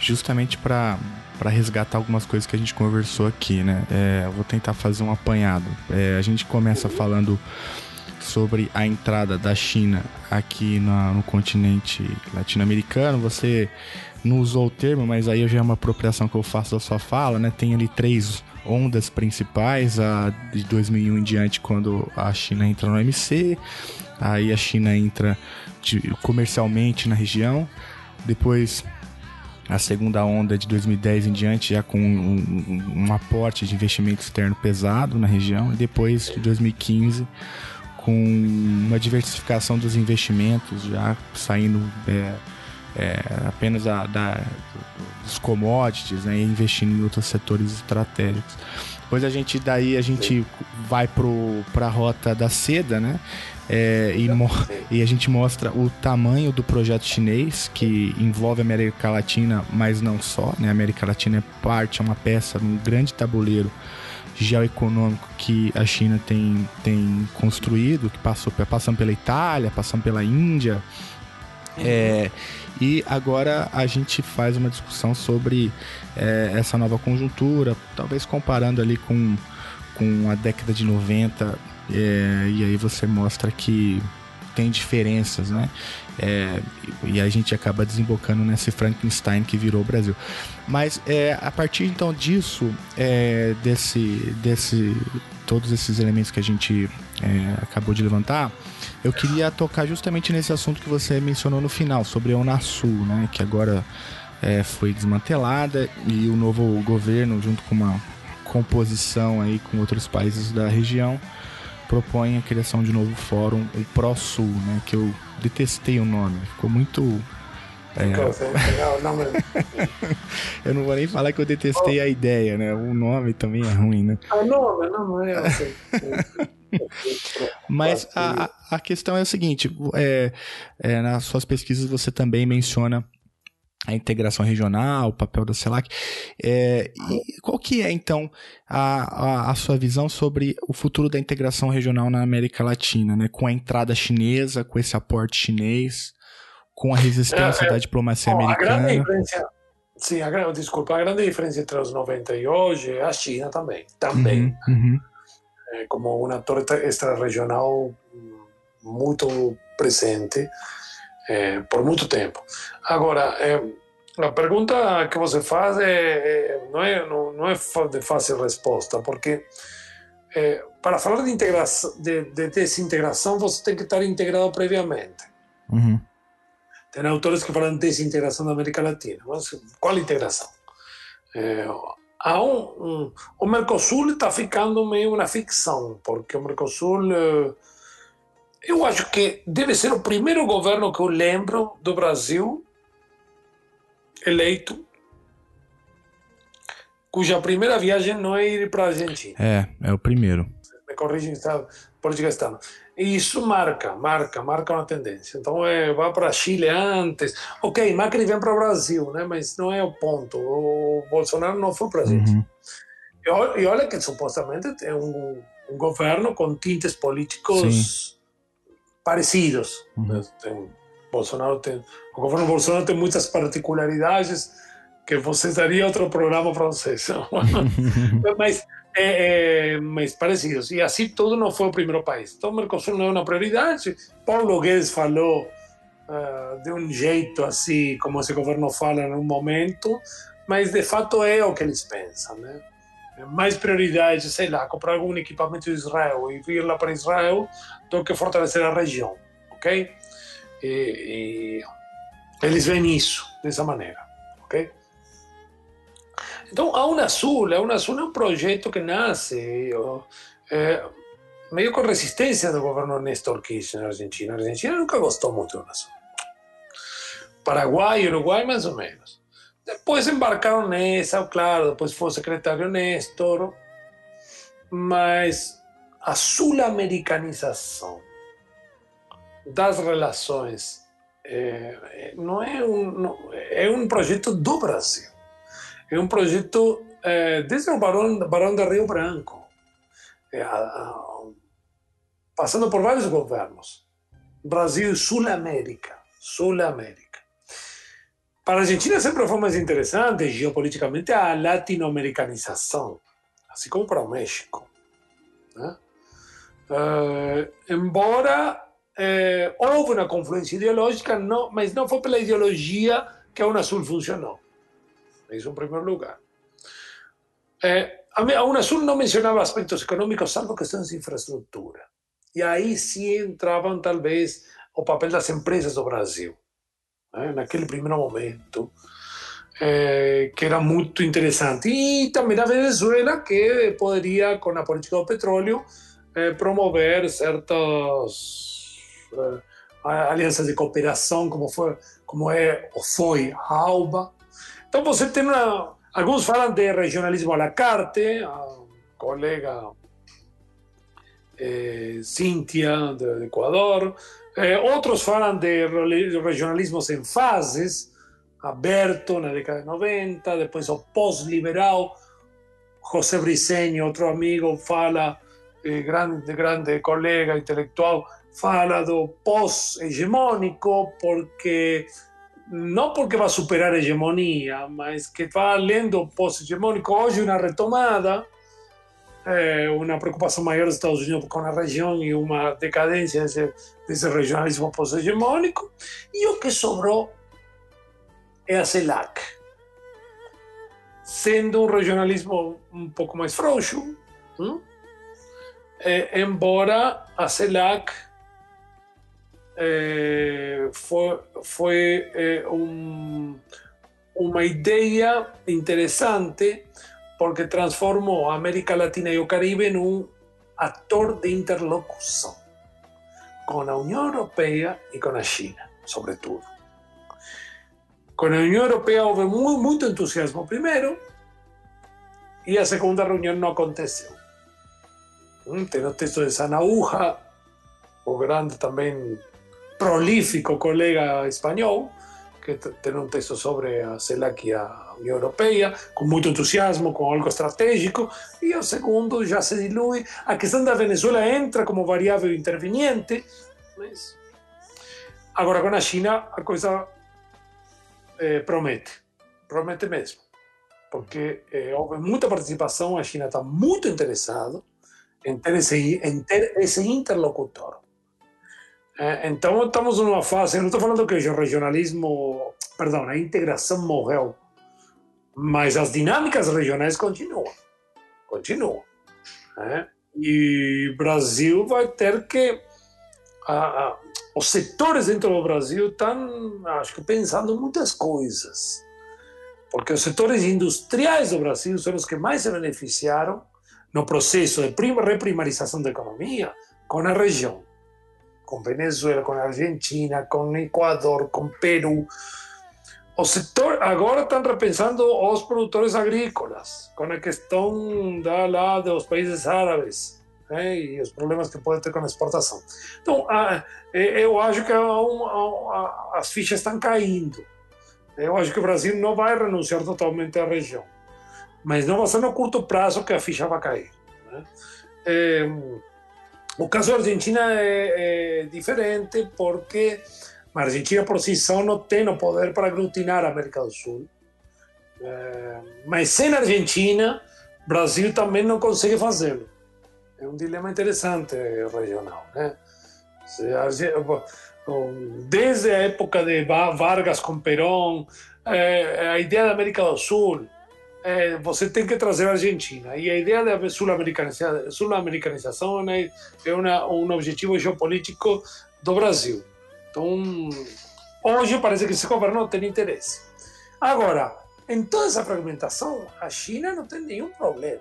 justamente para para resgatar algumas coisas que a gente conversou aqui, né? É, eu vou tentar fazer um apanhado. É, a gente começa falando sobre a entrada da China aqui no, no continente latino-americano. Você não usou o termo, mas aí já é uma apropriação que eu faço da sua fala, né? Tem ali três ondas principais, a de 2001 em diante, quando a China entra no MC, aí a China entra de, comercialmente na região, depois a segunda onda de 2010 em diante, já com um, um, aporte de investimento externo pesado na região, e depois de 2015 com uma diversificação dos investimentos, já saindo é, é, apenas a, da, dos commodities, né, e investindo em outros setores estratégicos. Depois a gente daí a gente vai para a rota da seda, né? É, e, e, a gente mostra o tamanho do projeto chinês, que envolve a América Latina, mas não só. Né? A América Latina é parte, é uma peça, um grande tabuleiro geoeconômico que a China tem, tem construído, que passou passando pela Itália, passando pela Índia. É, e agora a gente faz uma discussão sobre é, essa nova conjuntura, talvez comparando ali com, com a década de 90 é, e aí você mostra que tem diferenças, né? É, e a gente acaba desembocando nesse Frankenstein que virou o Brasil. Mas é, a partir então disso, é, desse, desse, todos esses elementos que a gente é, acabou de levantar, eu queria tocar justamente nesse assunto que você mencionou no final, sobre a Unasul, né? Que agora é, foi desmantelada e o novo governo, junto com uma composição aí com outros países da região, propõe a criação de um novo fórum, o ProSul, né? Que eu detestei o nome, ficou muito. É... eu não vou nem falar que eu detestei a ideia, né? O nome também é ruim, né? O nome, não é assim. Mas a, a questão é a seguinte: é, é, nas suas pesquisas você também menciona a integração regional, o papel da CELAC. É, qual que é, então, a, a, a, sua visão sobre o futuro da integração regional na América Latina, né? com a entrada chinesa, com esse aporte chinês, com a resistência é, é, da diplomacia bom, americana? A sim, a, desculpa, a grande diferença entre os 90 e hoje é a China também, também. Uhum, uhum. É, como um ator extra-regional muito presente é, por muito tempo. Agora, é, a pergunta que você faz é, não, é, não, não é de fácil resposta, porque é, para falar de, integração, de, de, desintegração, você tem que estar integrado previamente. Uhum. Tem autores que falam de desintegração da América Latina, mas qual integração? É, há um, um, o Mercosul está ficando meio uma ficção, porque o Mercosul eh, eu acho que deve ser o primeiro governo que eu lembro do Brasil eleito cuja primeira viagem não é ir para a Argentina. É, é o primeiro. Me corrigem, está, política externa. E isso marca, marca, marca uma tendência. Então, é, vai para Chile antes. Ok, Macri vem para o Brasil, né? mas não é o ponto. O Bolsonaro não foi para a Argentina. Uhum. E, olha que supostamente é um, um governo com tintes políticos... Sim parecidos. Uhum. Tem, Bolsonaro tem, o governo Bolsonaro tem muitas particularidades que você daria outro programa para vocês. mas, é, é, mas parecidos. E assim tudo não foi o primeiro país. Então, o Mercosul não é uma prioridade. Paulo Guedes falou uh, de um jeito assim, como esse governo fala no momento, mas de fato é o que eles pensam, né? Mais prioridade, sei lá, comprar algum equipamento de Israel e vir lá para Israel do que fortalecer a região, ok? E, e eles veem isso dessa maneira, ok? Então, a Unasul, a Unasul é um projeto que nasce é, meio com resistência do governo Néstor Kirchner na Argentina. A Argentina nunca gostou muito da Unasul. Paraguai Uruguai, mais ou menos. Depois embarcaram nessa, claro, depois foi o secretário Néstor, mas a sul-americanização das relações é, não é um não, é um projeto do Brasil, é um projeto é, desde o Barão, Barão de Rio Branco, é, a, a, passando por vários governos, Brasil e Sul-América, Sul-América. Para a Argentina sempre foi mais interessante geopoliticamente a latino-americanização, assim como para o México. Né? Embora uh, houve uma confluência ideológica, não, mas não foi pela ideologia que a Unasul funcionou. Isso em primeiro lugar. A Unasul não mencionava aspectos econômicos, salvo questões de infraestrutura. E aí sim entravam, talvez, o papel das empresas do Brasil. Né? Naquele primeiro momento, eh, que era muito interessante. E também a Venezuela, que poderia, com a política do petróleo, eh, promover certas eh, alianças de cooperação, como, foi, como é ou foi a ALBA. Então você tem uma. Alguns falam de regionalismo à la carte, a colega eh, Cíntia, do Equador. Eh, outros falam de regionalismos em fases, aberto na década de 90, depois o pós-liberal. José Briceño, outro amigo, fala, eh, grande, grande colega intelectual, fala do pós-hegemônico, porque não porque vai superar a hegemonia, mas que vai além do pós-hegemônico. Hoje, uma retomada eh, uma preocupação maior dos Estados Unidos com a região e uma decadência desse, desse regionalismo pós-hegemônico. E o que sobrou é a CELAC, sendo um regionalismo um pouco mais frouxo, hum? eh, embora a CELAC eh, foi, foi eh, um, uma ideia interessante porque transformó a América Latina y el Caribe en un actor de interlocución con la Unión Europea y con la China, sobre todo. Con la Unión Europea hubo muy, mucho entusiasmo primero y la segunda reunión no aconteció. Tengo texto de Sanauja, o grande también prolífico colega español, que um texto sobre a CELAC e a União Europeia, com muito entusiasmo, com algo estratégico, e o segundo já se dilui. A questão da Venezuela entra como variável interveniente, mas agora com a China a coisa eh, promete, promete mesmo, porque eh, houve muita participação, a China está muito interessada em em ter esse interlocutor. É, então, estamos numa fase, não estou falando que o regionalismo, perdão, a integração morreu, mas as dinâmicas regionais continuam. Continuam. Né? E o Brasil vai ter que. A, a, os setores dentro do Brasil estão, acho que, pensando muitas coisas. Porque os setores industriais do Brasil são os que mais se beneficiaram no processo de reprimarização da economia com a região com Venezuela, com Argentina, com Equador, com Peru. O setor agora estão repensando os produtores agrícolas, com a questão da lá dos países árabes né, e os problemas que pode ter com a exportação. Então, a, eu acho que a, a, as fichas estão caindo. Eu acho que o Brasil não vai renunciar totalmente à região, mas não vai ser no curto prazo que a ficha vai cair. Né? É, o caso da Argentina é, é diferente porque Argentina por si só não tem poder para aglutinar a América do Sul. É, mas sem Argentina, Brasil também não consegue fazê-lo. É um dilema interessante regional. Né? Desde a época de Vargas com Perón, é, a ideia da América do Sul é, você tem que trazer a Argentina. E a ideia da sul-americanização sul é, é uma, um objetivo geopolítico do Brasil. Então, hoje parece que esse governo não tem interesse. Agora, em toda essa fragmentação, a China não tem nenhum problema.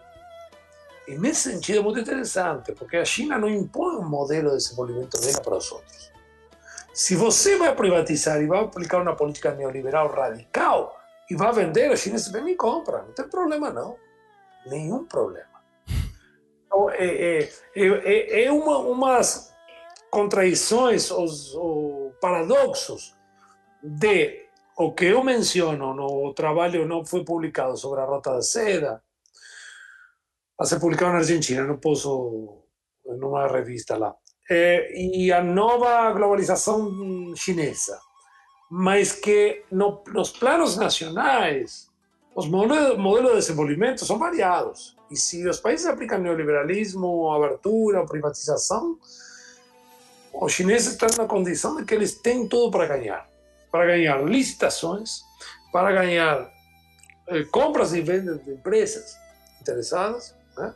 E nesse sentido é muito interessante, porque a China não impõe um modelo de desenvolvimento dela para os outros. Se você vai privatizar e vai aplicar uma política neoliberal radical, e vai vender, os chineses vêm e compram, não tem problema não, nenhum problema. Então, é, é, é, é uma, umas contradições, os, os paradoxos de o que eu menciono no trabalho não foi publicado sobre a Rota da Seda, a ser publicado na Argentina, não posso, numa revista lá, é, e a nova globalização chinesa mas que no, nos planos nacionais os modelos, modelos de desenvolvimento são variados. E se os países aplicam neoliberalismo, abertura, privatização, os chineses estão na condição de que eles têm tudo para ganhar. Para ganhar licitações, para ganhar eh, compras e vendas de empresas interessadas. Né?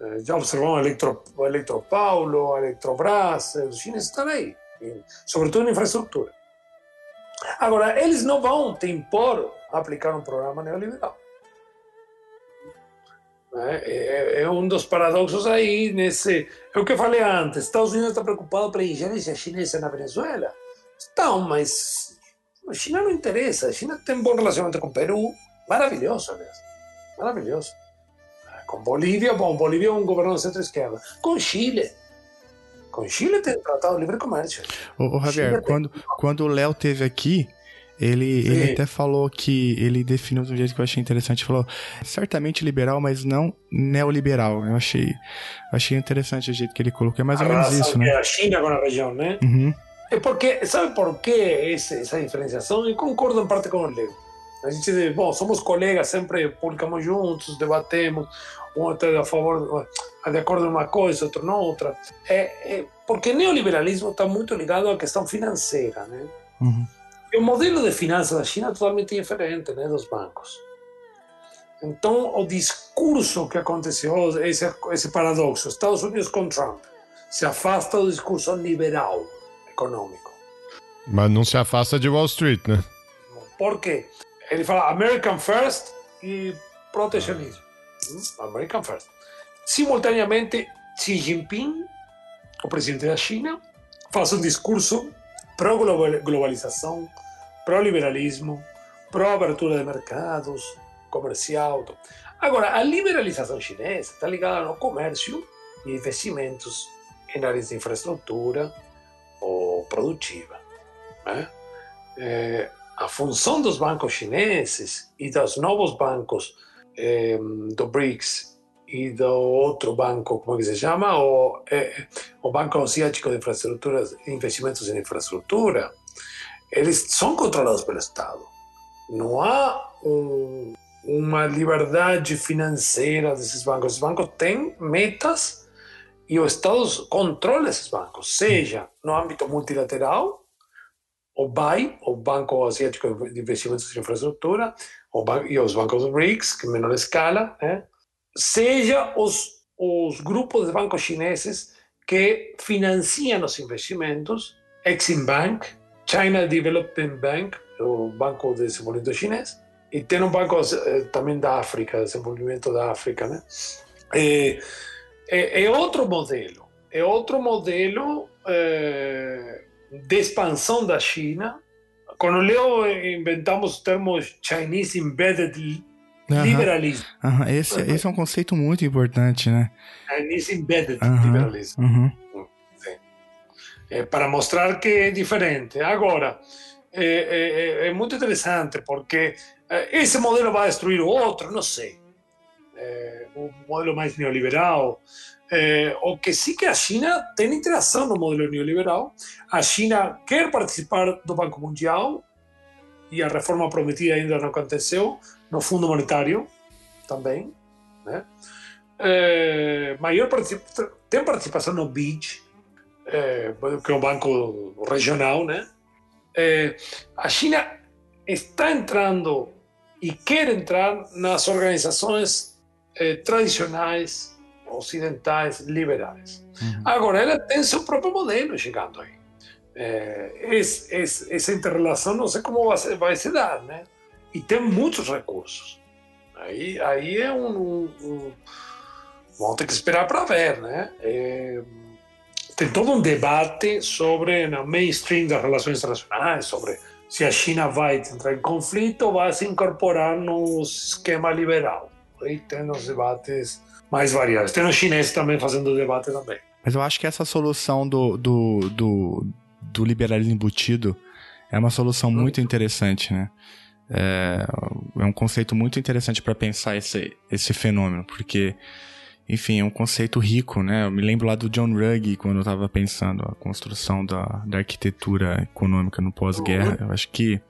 Eh, já observamos a Electro, Eletropaulo, a Eletrobras, os chineses estão aí, sobretudo em infraestrutura. Agora, eles não vão te impor aplicar um programa neoliberal. É, é, um dos paradoxos aí nesse. É o que eu falei antes: Estados Unidos está preocupado para a ingerência chinesa na Venezuela. Estão, mas a China não interessa. A China tem um bom relacionamento com o Peru, maravilhoso, aliás. Maravilhoso. Com Bolívia, bom, Bolívia é um governo centro-esquerda. Com Chile. Com Chile tem tratado livre comércio. Ô, ô Javier, quando, tem... quando o Léo teve aqui, ele, ele até falou que ele definiu de um jeito que eu achei interessante. Falou certamente liberal, mas não neoliberal. Eu achei, achei interessante o jeito que ele colocou. É mais ou menos isso, né? A China com a região, né? Uhum. É porque, sabe por que essa diferenciação? E concordo em parte com o Leo. A gente diz, bom, somos colegas, sempre publicamos juntos, debatemos, um está a favor, de acordo em uma coisa, outro não outra. É, é porque o neoliberalismo está muito ligado à questão financeira, né? Uhum. E o modelo de finanças da China é totalmente diferente né, dos bancos. Então, o discurso que aconteceu, esse, esse paradoxo, Estados Unidos com Trump, se afasta do discurso liberal econômico. Mas não se afasta de Wall Street, né? Por quê? Ele fala American First e protecionismo. Hum? American First. Simultaneamente, Xi Jinping, o presidente da China, faz um discurso pró-globalização, pró-liberalismo, pró-abertura de mercados, comercial. Agora, a liberalização chinesa está ligada ao comércio e investimentos em áreas de infraestrutura ou produtiva. Né? É, a função dos bancos chineses e dos novos bancos é, do BRICS e do outro banco, como é que se chama? O, é, o Banco Asiático de Infraestruturas, Investimentos em Infraestrutura, eles são controlados pelo Estado. Não há um, uma liberdade financeira desses bancos. Os bancos têm metas e o Estado controla esses bancos, seja no âmbito multilateral, o BAI, o Banco Asiático de Investimentos em Infraestrutura, e os bancos BRICS, que menor escala, né? seja os, os grupos de bancos chineses que financiam os investimentos, Exim Bank, China Development Bank, o Banco de Desenvolvimento Chinês, e tem um banco eh, também da África, desenvolvimento da África, né? É, é, é outro modelo, é outro modelo é, de expansão da China. Quando o Leo inventamos o termo Chinese Embedded Uhum. Liberalismo. Uhum. Esse, esse é um conceito muito importante, né? Chinese Embedded uhum. Liberalismo. Uhum. É, para mostrar que é diferente. Agora, é, é, é, muito interessante porque esse modelo vai destruir o outro, não sei. o modelo mais neoliberal. O que sim que a China tem interação no modelo neoliberal. A China quer participar do Banco Mundial e a reforma prometida ainda não aconteceu no Fundo Monetário também, né? É, maior tem participação no BID, é, que é um banco regional, né? A China está entrando e quer entrar nas organizações tradicionais ocidentais liberais. Uhum. Agora, ela tem seu próprio modelo chegando aí. É, esse, esse, essa interrelação não sei como vai se, vai se dar, né? e tem muitos recursos. Aí, aí é um, um, um vamos ter que esperar para ver, né? É, tem todo um debate sobre no mainstream das relações internacionais, sobre se a China vai entrar em conflito ou vai se incorporar no esquema liberal. Aí tem os debates mais variados. Tem os chineses também fazendo debate também. Mas eu acho que essa solução do, do, do, do liberalismo embutido é uma solução muito interessante, né? É, é um conceito muito interessante para pensar esse, esse fenômeno, porque enfim, é um conceito rico, né? Eu me lembro lá do John Ruggie, quando eu estava pensando a construção da, da arquitetura econômica no pós-guerra. Eu acho que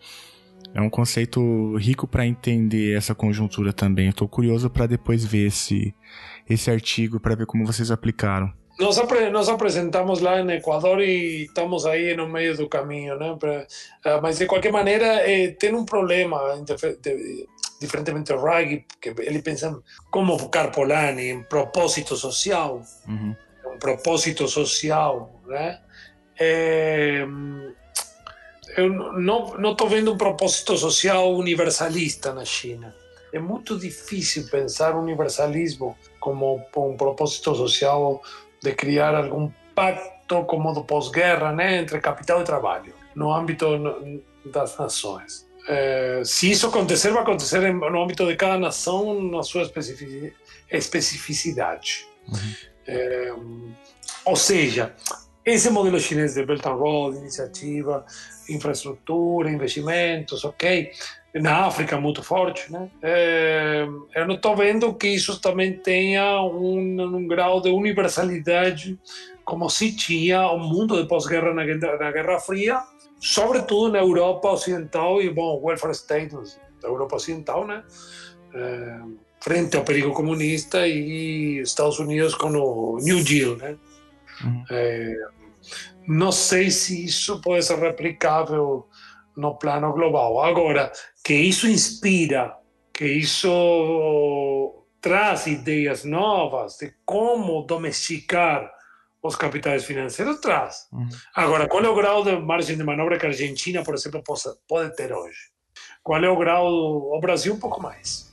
é um conceito rico para entender essa conjuntura também. Estou curioso para depois ver esse, esse artigo, para ver como vocês aplicaram. Nós, apre apresentamos lá no Equador e estamos aí no meio do caminho, né? Mas de qualquer maneira, eh, tem um problema, diferentemente do Ruggie, que ele pensa como Carpolani, em propósito social, uhum. um propósito social, né? É, eu não estou vendo um propósito social universalista na China. É muito difícil pensar universalismo como um propósito social de criar algum pacto como do pós-guerra né, entre capital e trabalho, no âmbito das nações. É, se isso acontecer, vai acontecer no âmbito de cada nação, na sua especificidade. Uhum. É, ou seja, esse modelo chinês de Belt and Road, iniciativa, infraestrutura, investimentos, ok? Na África, muito forte, né? É, eu não estou vendo que isso também tenha um, um, grau de universalidade como se tinha o mundo de pós-guerra na, na, Guerra Fria, sobretudo na Europa Ocidental e, bom, welfare state da Europa Ocidental, né? É, frente ao perigo comunista e Estados Unidos com o New Deal, né? Uhum. É, não sei se isso pode ser replicável no plano global. Agora, que isso inspira, que isso traz ideias novas de como domesticar os capitais financeiros, traz. Uhum. Agora, qual é o grau de margem de manobra que a Argentina, por exemplo, pode ter hoje? Qual é o grau do o Brasil? Um pouco mais.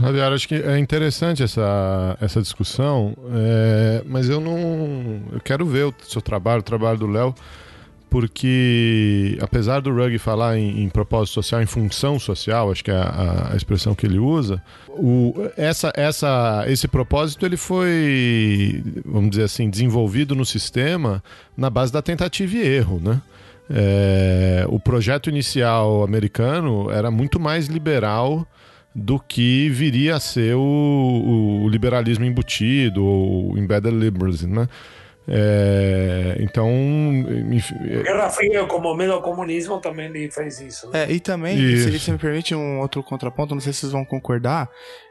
Javier, acho que é interessante essa, essa discussão, é, mas eu não. Eu quero ver o seu trabalho, o trabalho do Léo, porque apesar do Rugg falar em, em, propósito social, em função social, acho que é a, a expressão que ele usa, o, essa, essa, esse propósito ele foi, vamos dizer assim, desenvolvido no sistema na base da tentativa e erro, né? É, o projeto inicial americano era muito mais liberal do que viria a ser o, o liberalismo embutido, ou embedded liberalism, né? É, então. Enfim, é Guerra Fria, como meio comunismo, também ele fez isso. Né? É, e também, isso. se, me permite um outro contraponto, não sei se vocês vão concordar.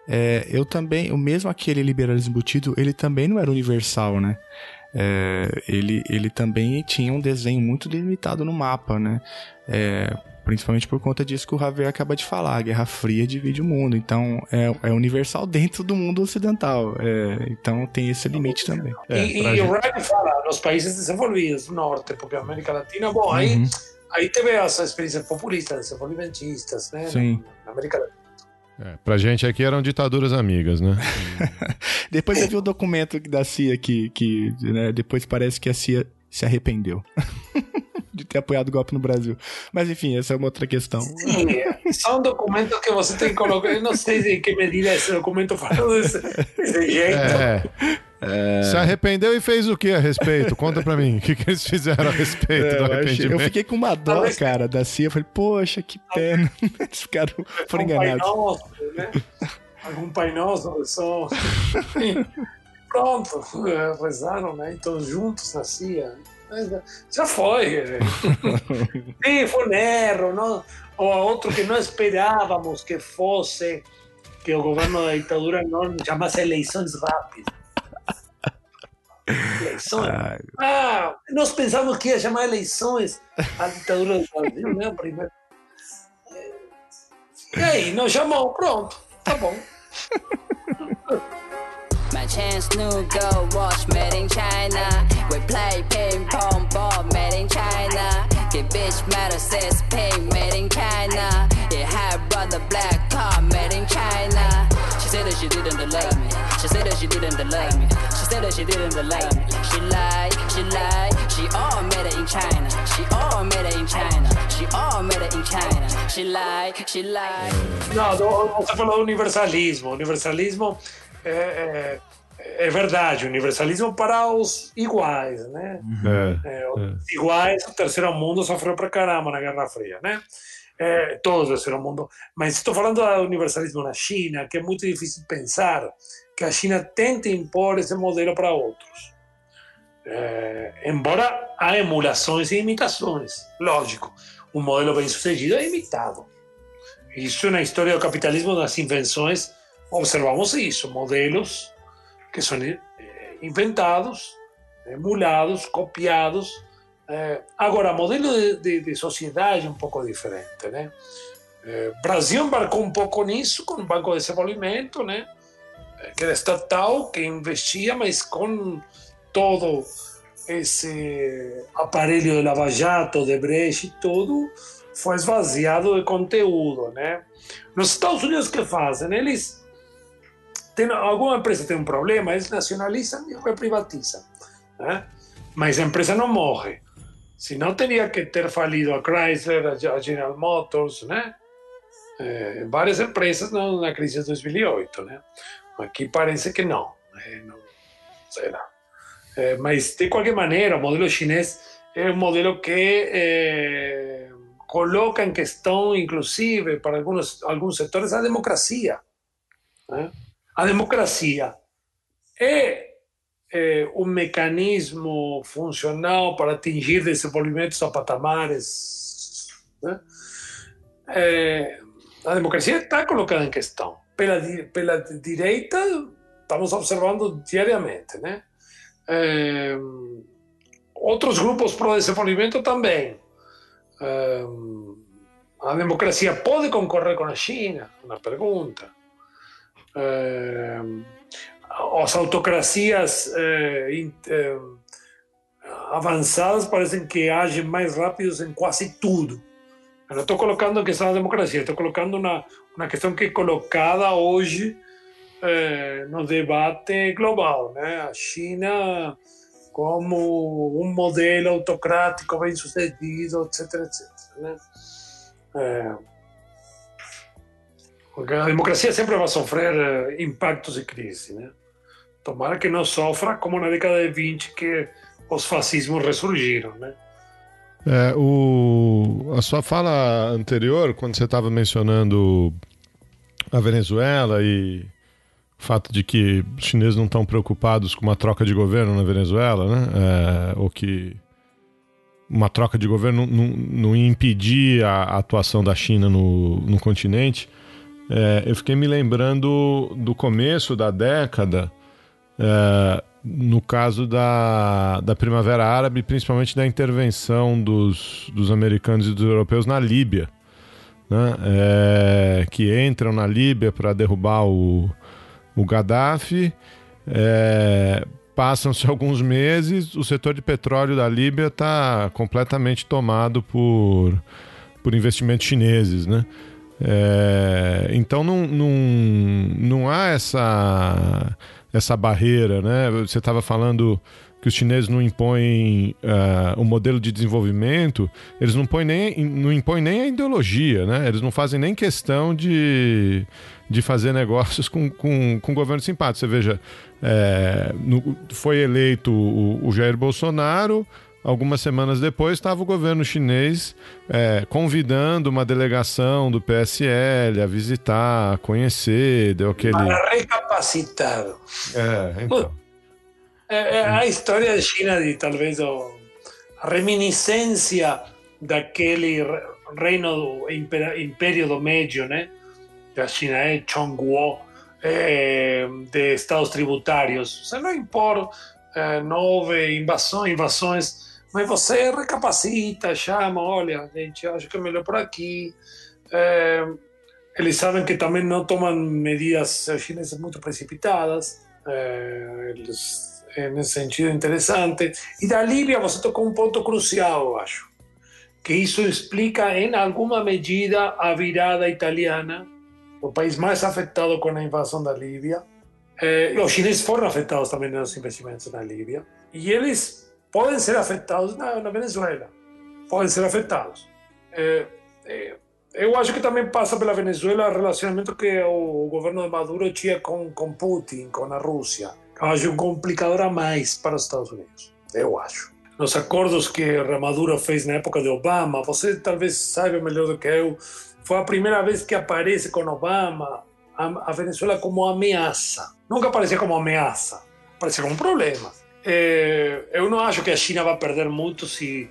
É, eu também, o mesmo aquele liberalismo embutido, ele também não era universal, né? É, ele, ele também tinha um desenho muito delimitado no mapa, né? É, Principalmente por conta disso que o Javier acaba de falar, a Guerra Fria divide o mundo, então é, é universal dentro do mundo ocidental, é, então tem esse limite também. É, e, e o Ryan fala nos países desenvolvidos do norte, porque a América Latina, bom, uhum. aí, aí teve essa experiência populista, desenvolvimentistas, né? Sim. Na, na América Latina. É, pra gente aqui eram ditaduras amigas, né? depois eu vi o documento da CIA que, que né, depois parece que a CIA se arrependeu. de ter apoiado o golpe no Brasil. Mas enfim, essa é uma outra questão. Sim, são documentos que você tem que colocar. Eu não sei em que medida esse documento falou desse, desse jeito. É. É... Se arrependeu e fez o que a respeito? Conta pra mim. O que, que eles fizeram a respeito é, do arrependimento? Eu fiquei com uma dó, Talvez... cara, da CIA. Eu falei, poxa, que pena. Eles ficaram, foram enganados. Nosso, né? Algum pai nosso, só. Pronto, rezaram, né? Então, juntos na CIA. Já foi. Sim, foi um erro. Não? Ou outro que não esperávamos que fosse que o governo da ditadura não chamasse eleições rápidas. Eleições. Ah, nós pensamos que ia chamar eleições a ditadura do Brasil, né? Primeiro. E aí, não chamou, pronto, tá bom. Chance new go watch made in China. We play ping pong ball made in China. Get bitch matter says pink made in China. It had brother black car made in China. She said that she didn't love me. She said that she didn't love me. She said that she didn't love me. She lied, she lied. She all made it in China. She all made it in China. She all made it in China. She lied, she lied. No, você falou universalismo. Universalismo é, é, verdade, universalismo para os iguais, né? É, é, os é. iguais, o terceiro mundo sofreu pra caramba na Guerra Fria, né? é, todos do terceiro mundo, mas estou falando do universalismo na China, que é muito difícil pensar que a China tente impor esse modelo para outros. É, embora há emulações e imitações, lógico, um modelo bem sucedido é imitado. Isso na história do capitalismo, nas invenções, observamos isso, modelos que são inventados, emulados, copiados. agora, modelo de, de, de, sociedade um pouco diferente, né? Brasil embarcou um pouco nisso com o Banco de Desenvolvimento, né? Que era estatal, que investia, mas com todo esse aparelho de Lava Jato, de Brecht e tudo, foi esvaziado de conteúdo, né? Nos Estados Unidos, o que fazem? Eles tem, alguma empresa tem um problema, eles nacionalizam e reprivatizam. Né? Mas a empresa não morre. Senão teria que ter falido a Chrysler, a General Motors, né? É, várias empresas na, crise de 2008, né? Aqui parece que não. É, não será. É, mas, de qualquer maneira, o modelo chinês é um modelo que coloca em questão, inclusive, para alguns, alguns setores, a democracia. Né? A democracia é, é um mecanismo funcional para atingir desenvolvimentos a patamares. Né? É, a democracia está colocada em questão. Pela, pela direita, estamos observando diariamente. Né? É, outros grupos pro desenvolvimento também. É, a democracia pode concorrer com a China? Uma pergunta. Eh, as autocracias eh, eh, avançadas parecem que agem mais rápidos em quase tudo. Eu não estou colocando a questão da democracia, estou colocando uma, uma questão que é colocada hoje no debate global. Né? A China como um modelo autocrático bem sucedido, etc. etc né? Porque a democracia sempre vai sofrer eh, impactos e crise, né? Tomara que não sofra como na década de 20 que os fascismos ressurgiram, né? É, o, a sua fala anterior, quando você estava mencionando a Venezuela e o fato de que os chineses não estão preocupados com uma troca de governo na Venezuela, né? É, ou que uma troca de governo não, não, não impedir a, atuação da China no, no continente. É, eu fiquei me lembrando do começo da década, é, no caso da, da Primavera Árabe, principalmente da intervenção dos, dos americanos e dos europeus na Líbia, né? É, que entram na Líbia para derrubar o, o Gaddafi. É, Passam-se alguns meses, o setor de petróleo da Líbia está completamente tomado por, por investimentos chineses, né? É, então não, não, não há essa, essa barreira, né? Você estava falando que os chineses não impõem uh, o modelo de desenvolvimento, eles não, põem nem, não impõem nem a ideologia, né? Eles não fazem nem questão de, de fazer negócios com, com, com governo simpático. Você veja, é, no, foi eleito o, o Jair Bolsonaro, Algumas semanas depois, estava o governo chinês é, convidando uma delegação do PSL a visitar, a conhecer, deu aquele. Para recapacitar. É, então. É, é a história da China, de talvez a reminiscência daquele reino, império do Médio, né? Da China, é Chongguo, é, de estados tributários. Você não impor é, nove invasões, invasões mas você recapacita, chama, olha, gente, acho que é melhor por aqui. É, eles sabem que também não tomam medidas chinesas muito precipitadas. É, eles, nesse sentido, interessante. E da Líbia você tocou um ponto crucial, acho. Que isso explica, em alguma medida, a virada italiana, o país mais afetado com a invasão da Líbia. É, os chineses foram afetados também nos investimentos na Líbia. E eles podem ser afetados na, na Venezuela. Podem ser afetados. É, é, eu acho que também passa pela Venezuela o relacionamento que o governo de Maduro tinha com, com Putin, com a Rússia. Eu acho complicador a mais para os Estados Unidos. Eu acho. nos acordos que Ramaduro fez na época de Obama. Você talvez saiba melhor do que eu. Foi a primeira vez que aparece com Obama a, a Venezuela como ameaça. Nunca aparecia como ameaça, aparecia como problema. É, eu não acho que a China vai perder muito se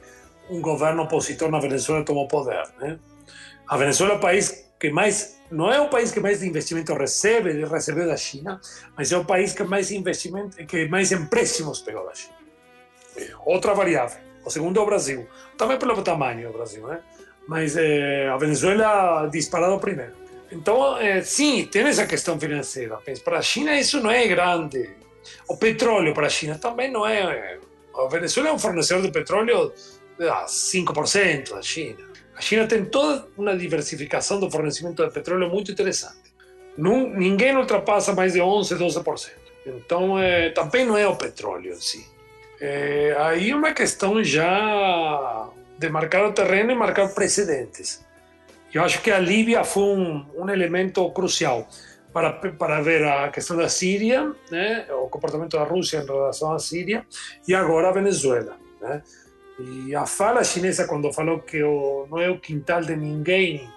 um governo opositor na Venezuela tomar poder. Né? A Venezuela é o país que mais não é o país que mais investimento recebe, recebeu da China, mas é o país que mais investimento, que mais empréstimos pegou da China. Outra variável. O segundo é o Brasil. Também pelo tamanho do Brasil, né? Mas é, a Venezuela disparado primeiro. Então, é, sim, tem essa questão financeira. Para a China isso não é grande. O petróleo para a China também não é. A Venezuela é um fornecedor de petróleo de 5% da China. A China tem toda uma diversificação do fornecimento de petróleo muito interessante. Ninguém ultrapassa mais de 11%, 12%. Então, é, também não é o petróleo em si. É, aí é uma questão já de marcar o terreno e marcar precedentes. Eu acho que a Líbia foi um, um elemento crucial para, para ver a questão da Síria, né, o comportamento da Rússia em relação à Síria, e agora a Venezuela. Né? E a fala chinesa, quando falou que o, não é o quintal de ninguém,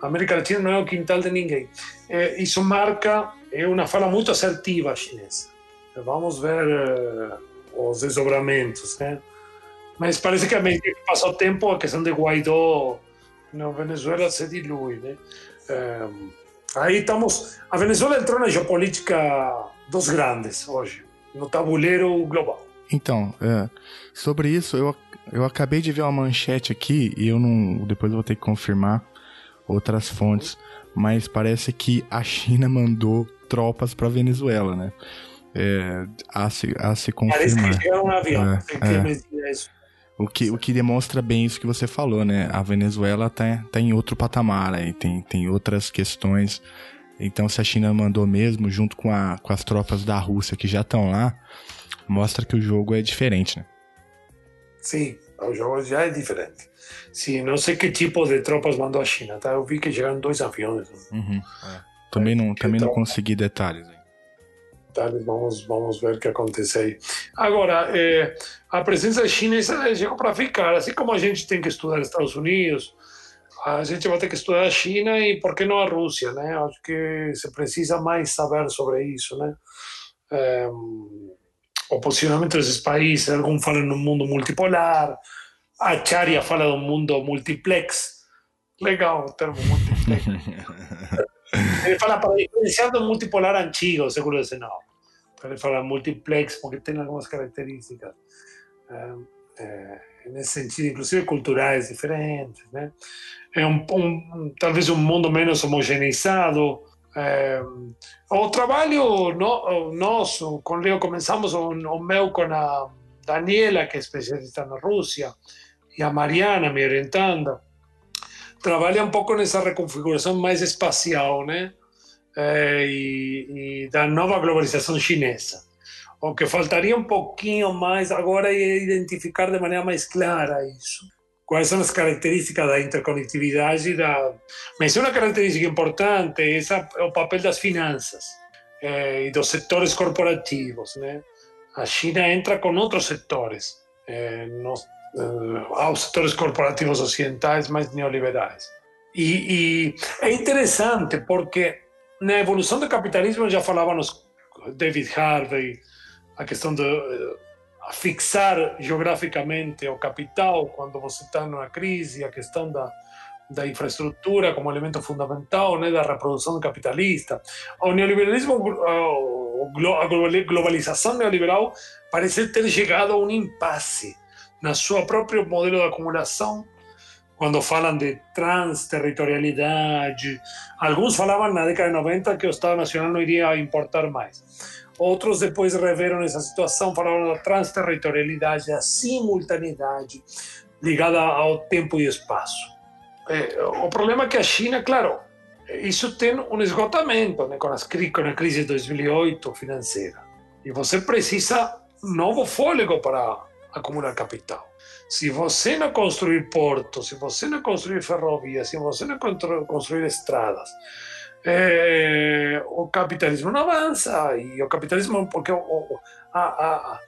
América Latina não é o quintal de ninguém, é, isso marca, é uma fala muito assertiva chinesa. Vamos ver uh, os desdobramentos. Né? Mas parece que a medida que passa o tempo, a questão de Guaidó na Venezuela se dilui. Né? É, aí estamos. A Venezuela entrou na geopolítica dos grandes hoje, no tabuleiro global. Então, é, sobre isso, eu eu acabei de ver uma manchete aqui e eu não. Depois eu vou ter que confirmar outras fontes. Mas parece que a China mandou tropas para Venezuela, né? É, a, se, a se confirmar. Parece que chegaram um avião. É, é. O que, o que demonstra bem isso que você falou, né? A Venezuela tá, tá em outro patamar aí, tem, tem outras questões. Então, se a China mandou mesmo, junto com, a, com as tropas da Rússia que já estão lá, mostra que o jogo é diferente, né? Sim, o jogo já é diferente. Sim, não sei que tipo de tropas mandou a China, tá? Eu vi que chegaram dois aviões. Uhum, é. Também não, também não consegui detalhes. Vamos, vamos ver o que acontece aí. Agora, é, a presença chinesa chegou para ficar. Assim como a gente tem que estudar Estados Unidos, a gente vai ter que estudar a China e por que não a Rússia, né? Acho que se precisa mais saber sobre isso, né? É, o posicionamento desses países, alguns falam no mundo multipolar, a Charia fala do mundo multiplex. Legal o termo multiplex. Ele fala para diferenciar do multipolar antigo, século XIX. Ele fala multiplex porque tem algumas características, é, é, nesse sentido, inclusive culturais diferentes. Né? É um, um, talvez um mundo menos homogeneizado, é, o trabalho no, nosso, com Leo, começamos o, o meu com a Daniela, que é especialista na Rússia, e a Mariana, me orientando, trabalha um pouco nessa reconfiguração mais espacial, né? É, e, e, da nova globalização chinesa. O que faltaria um pouquinho mais agora é identificar de maneira mais clara isso quais são as características da interconectividade da mas uma característica importante é o papel das finanças eh, e dos setores corporativos né a China entra com outros setores eh, nos, eh, aos setores corporativos ocidentais mais neoliberais e, e é interessante porque na evolução do capitalismo já falávamos David Harvey a questão do a fixar geograficamente o capital quando você está numa crise, a questão da, da infraestrutura como elemento fundamental né, da reprodução capitalista. O neoliberalismo, a globalização neoliberal parece ter chegado a um impasse na sua próprio modelo de acumulação, quando falam de transterritorialidade. Alguns falavam na década de 90 que o Estado Nacional não iria importar mais. Outros depois reveram essa situação, falaram da transterritorialidade, da simultaneidade ligada ao tempo e espaço. É, o problema é que a China, claro, isso tem um esgotamento né, com, as, com a crise de 2008 financeira. E você precisa novo fôlego para acumular capital. Se você não construir portos, se você não construir ferrovias, se você não construir estradas, é, o capitalismo não avança e o capitalismo porque o, a, a,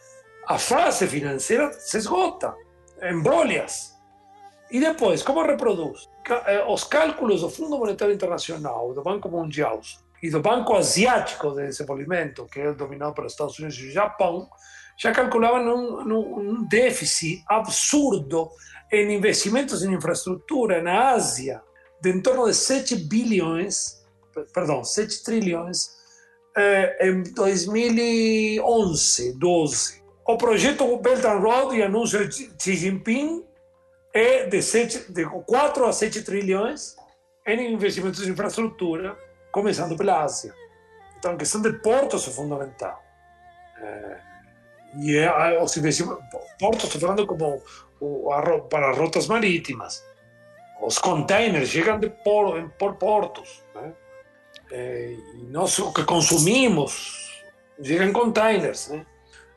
a fase financeira se esgota, embrolhas. E depois, como reproduz? Eh, os cálculos do Fundo Monetário Internacional, do Banco Mundial e do Banco Asiático de Desenvolvimento, que é dominado pelos Estados Unidos e Japão, já calculavam um, um déficit absurdo em investimentos em infraestrutura na Ásia, de em torno de 7 bilhões, perdão, 7 trilhões, eh, em 2011, 12. O projeto Belt and Road e anúncio de Xi Jinping é de, 7, de 4 a 7 trilhões em investimentos em infraestrutura, começando pela Ásia. Então, a questão de portos é fundamental. É, e é, os investimentos, portos, estou falando como o, para rotas marítimas. Os containers chegam de por, por portos. Né? É, e nós, o que consumimos chega em containers. Né?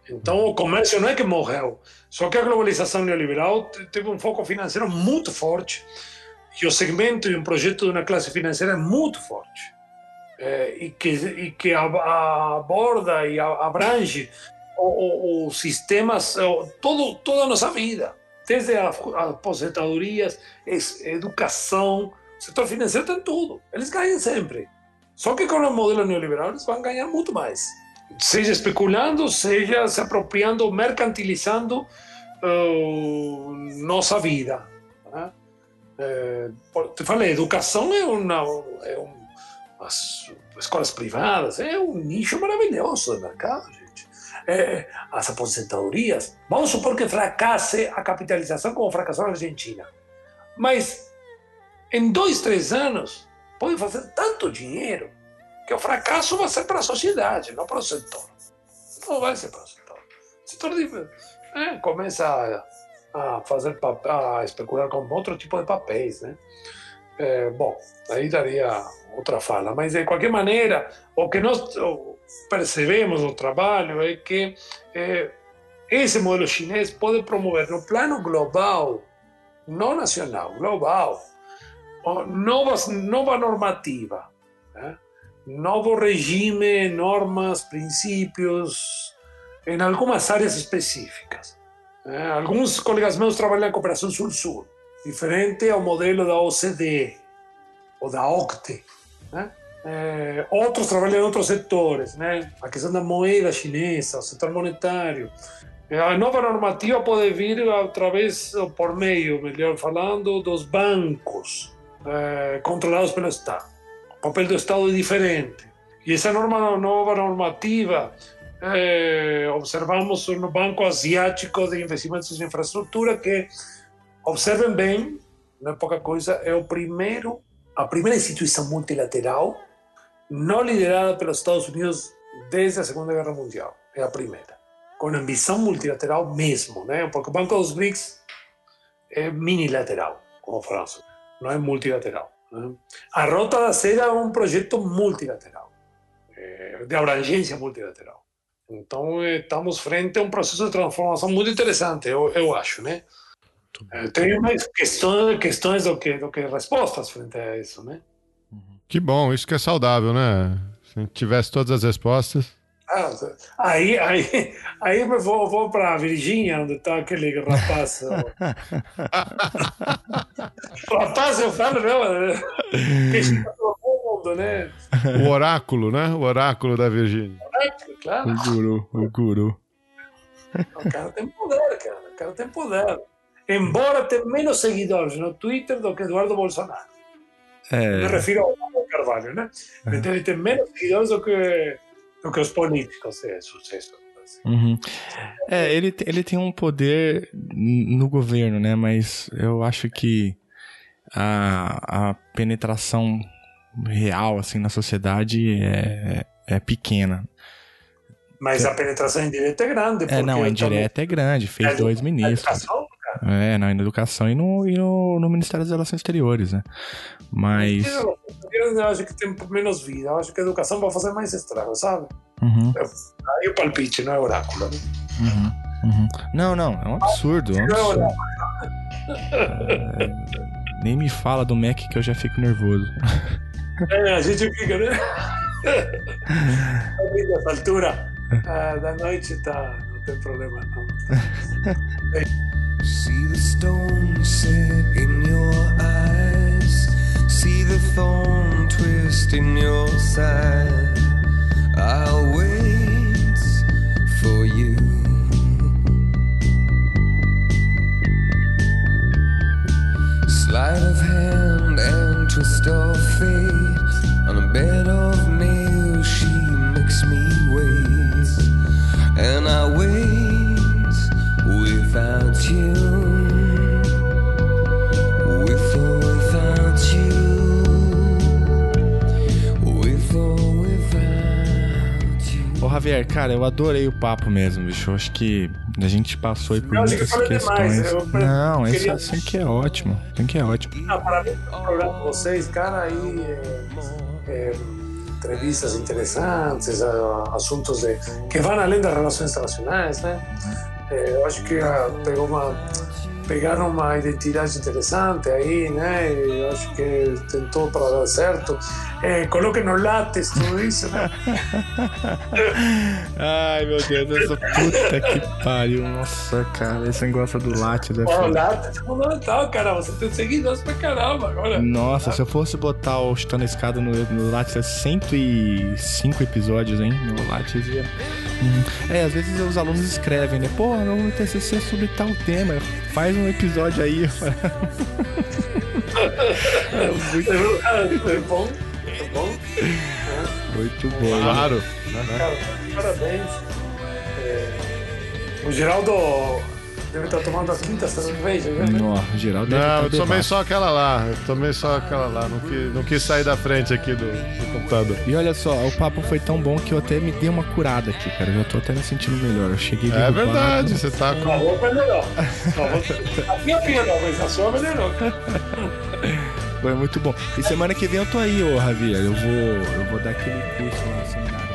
Então, o comércio não é que morreu, só que a globalização neoliberal teve um foco financeiro muito forte e o segmento e um projeto de uma classe financeira muito forte. É, e que, e que aborda e abrange os sistemas, todo, toda a nossa vida, desde as aposentadorias, educação, setor financeiro tem tudo. Eles ganham sempre. Só que com o modelo neoliberal eles vão ganhar muito mais seja especulando, seja se apropriando, mercantilizando uh, nossa vida. Né? É, te falei, educação é uma, é um, as escolas privadas é um nicho maravilhoso de mercado, É, as aposentadorias, vamos supor que fracasse a capitalização como fracassou a Argentina, mas em dois, três anos pode fazer tanto dinheiro que o fracasso vai ser para a sociedade, não para o setor. Não vai ser para o setor. O setor é, começa a, a fazer a especular com outro tipo de papéis, né? É, bom, aí daria outra fala, mas de qualquer maneira, o que nós percebemos no trabalho é que é, esse modelo chinês pode promover no plano global, não nacional, global, novas, nova normativa. Né? novo regime, normas, princípios, em algumas áreas específicas. É, alguns colegas meus trabalham em cooperação sul-sul, diferente ao modelo da OCDE ou da OCTE. Né? É, outros trabalham em outros setores, né? a questão da moeda chinesa, o setor monetário. A nova normativa pode vir através, por meio, melhor falando, dos bancos é, controlados pelo Estado papel do Estado é diferente. E essa norma, nova normativa, eh, observamos no Banco Asiático de Investimentos em Infraestrutura, que, observem bem, não é pouca coisa, é o primeiro, a primeira instituição multilateral não liderada pelos Estados Unidos desde a Segunda Guerra Mundial. É a primeira. Com ambição multilateral mesmo, né? porque o Banco dos BRICS é minilateral, como França, não é multilateral. A Rota da Seda é um projeto multilateral, eh, de abrangência multilateral. Então, estamos frente a um processo de transformação muito interessante, eu, eu acho, né? Tem mais questões, questões do que, do que respostas frente a isso, né? Que bom, isso que é saudável, né? Se tivesse todas as respostas. Ah, aí, aí, aí eu vou, vou para Virgínia, onde está aquele rapaz. rapaz, eu falo, que todo mundo, né? O oráculo, né? O oráculo da Virgínia. Oráculo, claro. O guru, o guru. O cara tem poder, cara. O cara tem poder. Embora tenha menos seguidores no Twitter do que Eduardo Bolsonaro. É... Me refiro ao Carvalho, né? É. Ele tem menos seguidores do que do que os políticos é sucesso. Uhum. É, ele, ele tem um poder no governo, né? Mas eu acho que a, a penetração real, assim, na sociedade é, é, é pequena. Mas a penetração indireta é grande. É, não, a indireta também... é grande, fez é, dois ministros. Educação, é, na educação e no, e no, no Ministério das Relações Exteriores, né? Mas. Eu acho que tem menos vida. Eu acho que a educação vai fazer mais estrago, sabe? Uhum. Aí o palpite, não é oráculo. Né? Uhum. Uhum. Não, não, é um absurdo. É um absurdo. É, nem me fala do Mac que eu já fico nervoso. É, a gente fica, né? Nessa altura da noite tá, tem problema não. See the stone set in your eyes. See the thorn twist in your side. I'll wait for you. Sleight of hand and twist of fate. On a bed of nails, she makes me wait. And I wait Javier, cara, eu adorei o papo mesmo, bicho. Eu acho que a gente passou aí por que muitas questões. demais, eu- Não, queria- assim que é ótimo. Tem que é ótimo. Ah, parabéns pelo programa de vocês, cara, aí é, é, entrevistas interessantes, assuntos de, que vão além das relações internacionais, né? É, eu acho que ah, pegou uma, pegaram uma identidade interessante aí, né? Eu acho que tentou para dar certo. É, coloquem no lattes tudo isso, né? Ai, meu Deus, essa puta que pariu. Nossa, cara, esse negócio do latte deve O ser... lattes é fundamental, cara. Você tem seguidores pra caramba agora. Nossa, se eu fosse botar o Chutando Escada no, no Lattes, é 105 episódios, hein? No Lattes ia... Hum. É, às vezes os alunos escrevem, né? Pô, meu TCC é sobre tal tema, faz um episódio aí. é muito, É bom, é bom. muito bom. Claro. Cara, parabéns. É, o Geraldo deve estar tomando a quinta cerveja, né? Nó, geral deve Não, tá eu tomei só aquela lá. Eu tomei só aquela lá. Não quis, não quis sair da frente aqui do, do computador. E olha só, o papo foi tão bom que eu até me dei uma curada aqui, cara. Eu já tô até me sentindo melhor. Eu cheguei É verdade, você tá A com. A roupa- A minha melhorou, mas a sua melhorou. Foi muito bom. E semana que vem eu tô aí, ô Javier. Eu vou, eu vou dar aquele curso lá, seminário.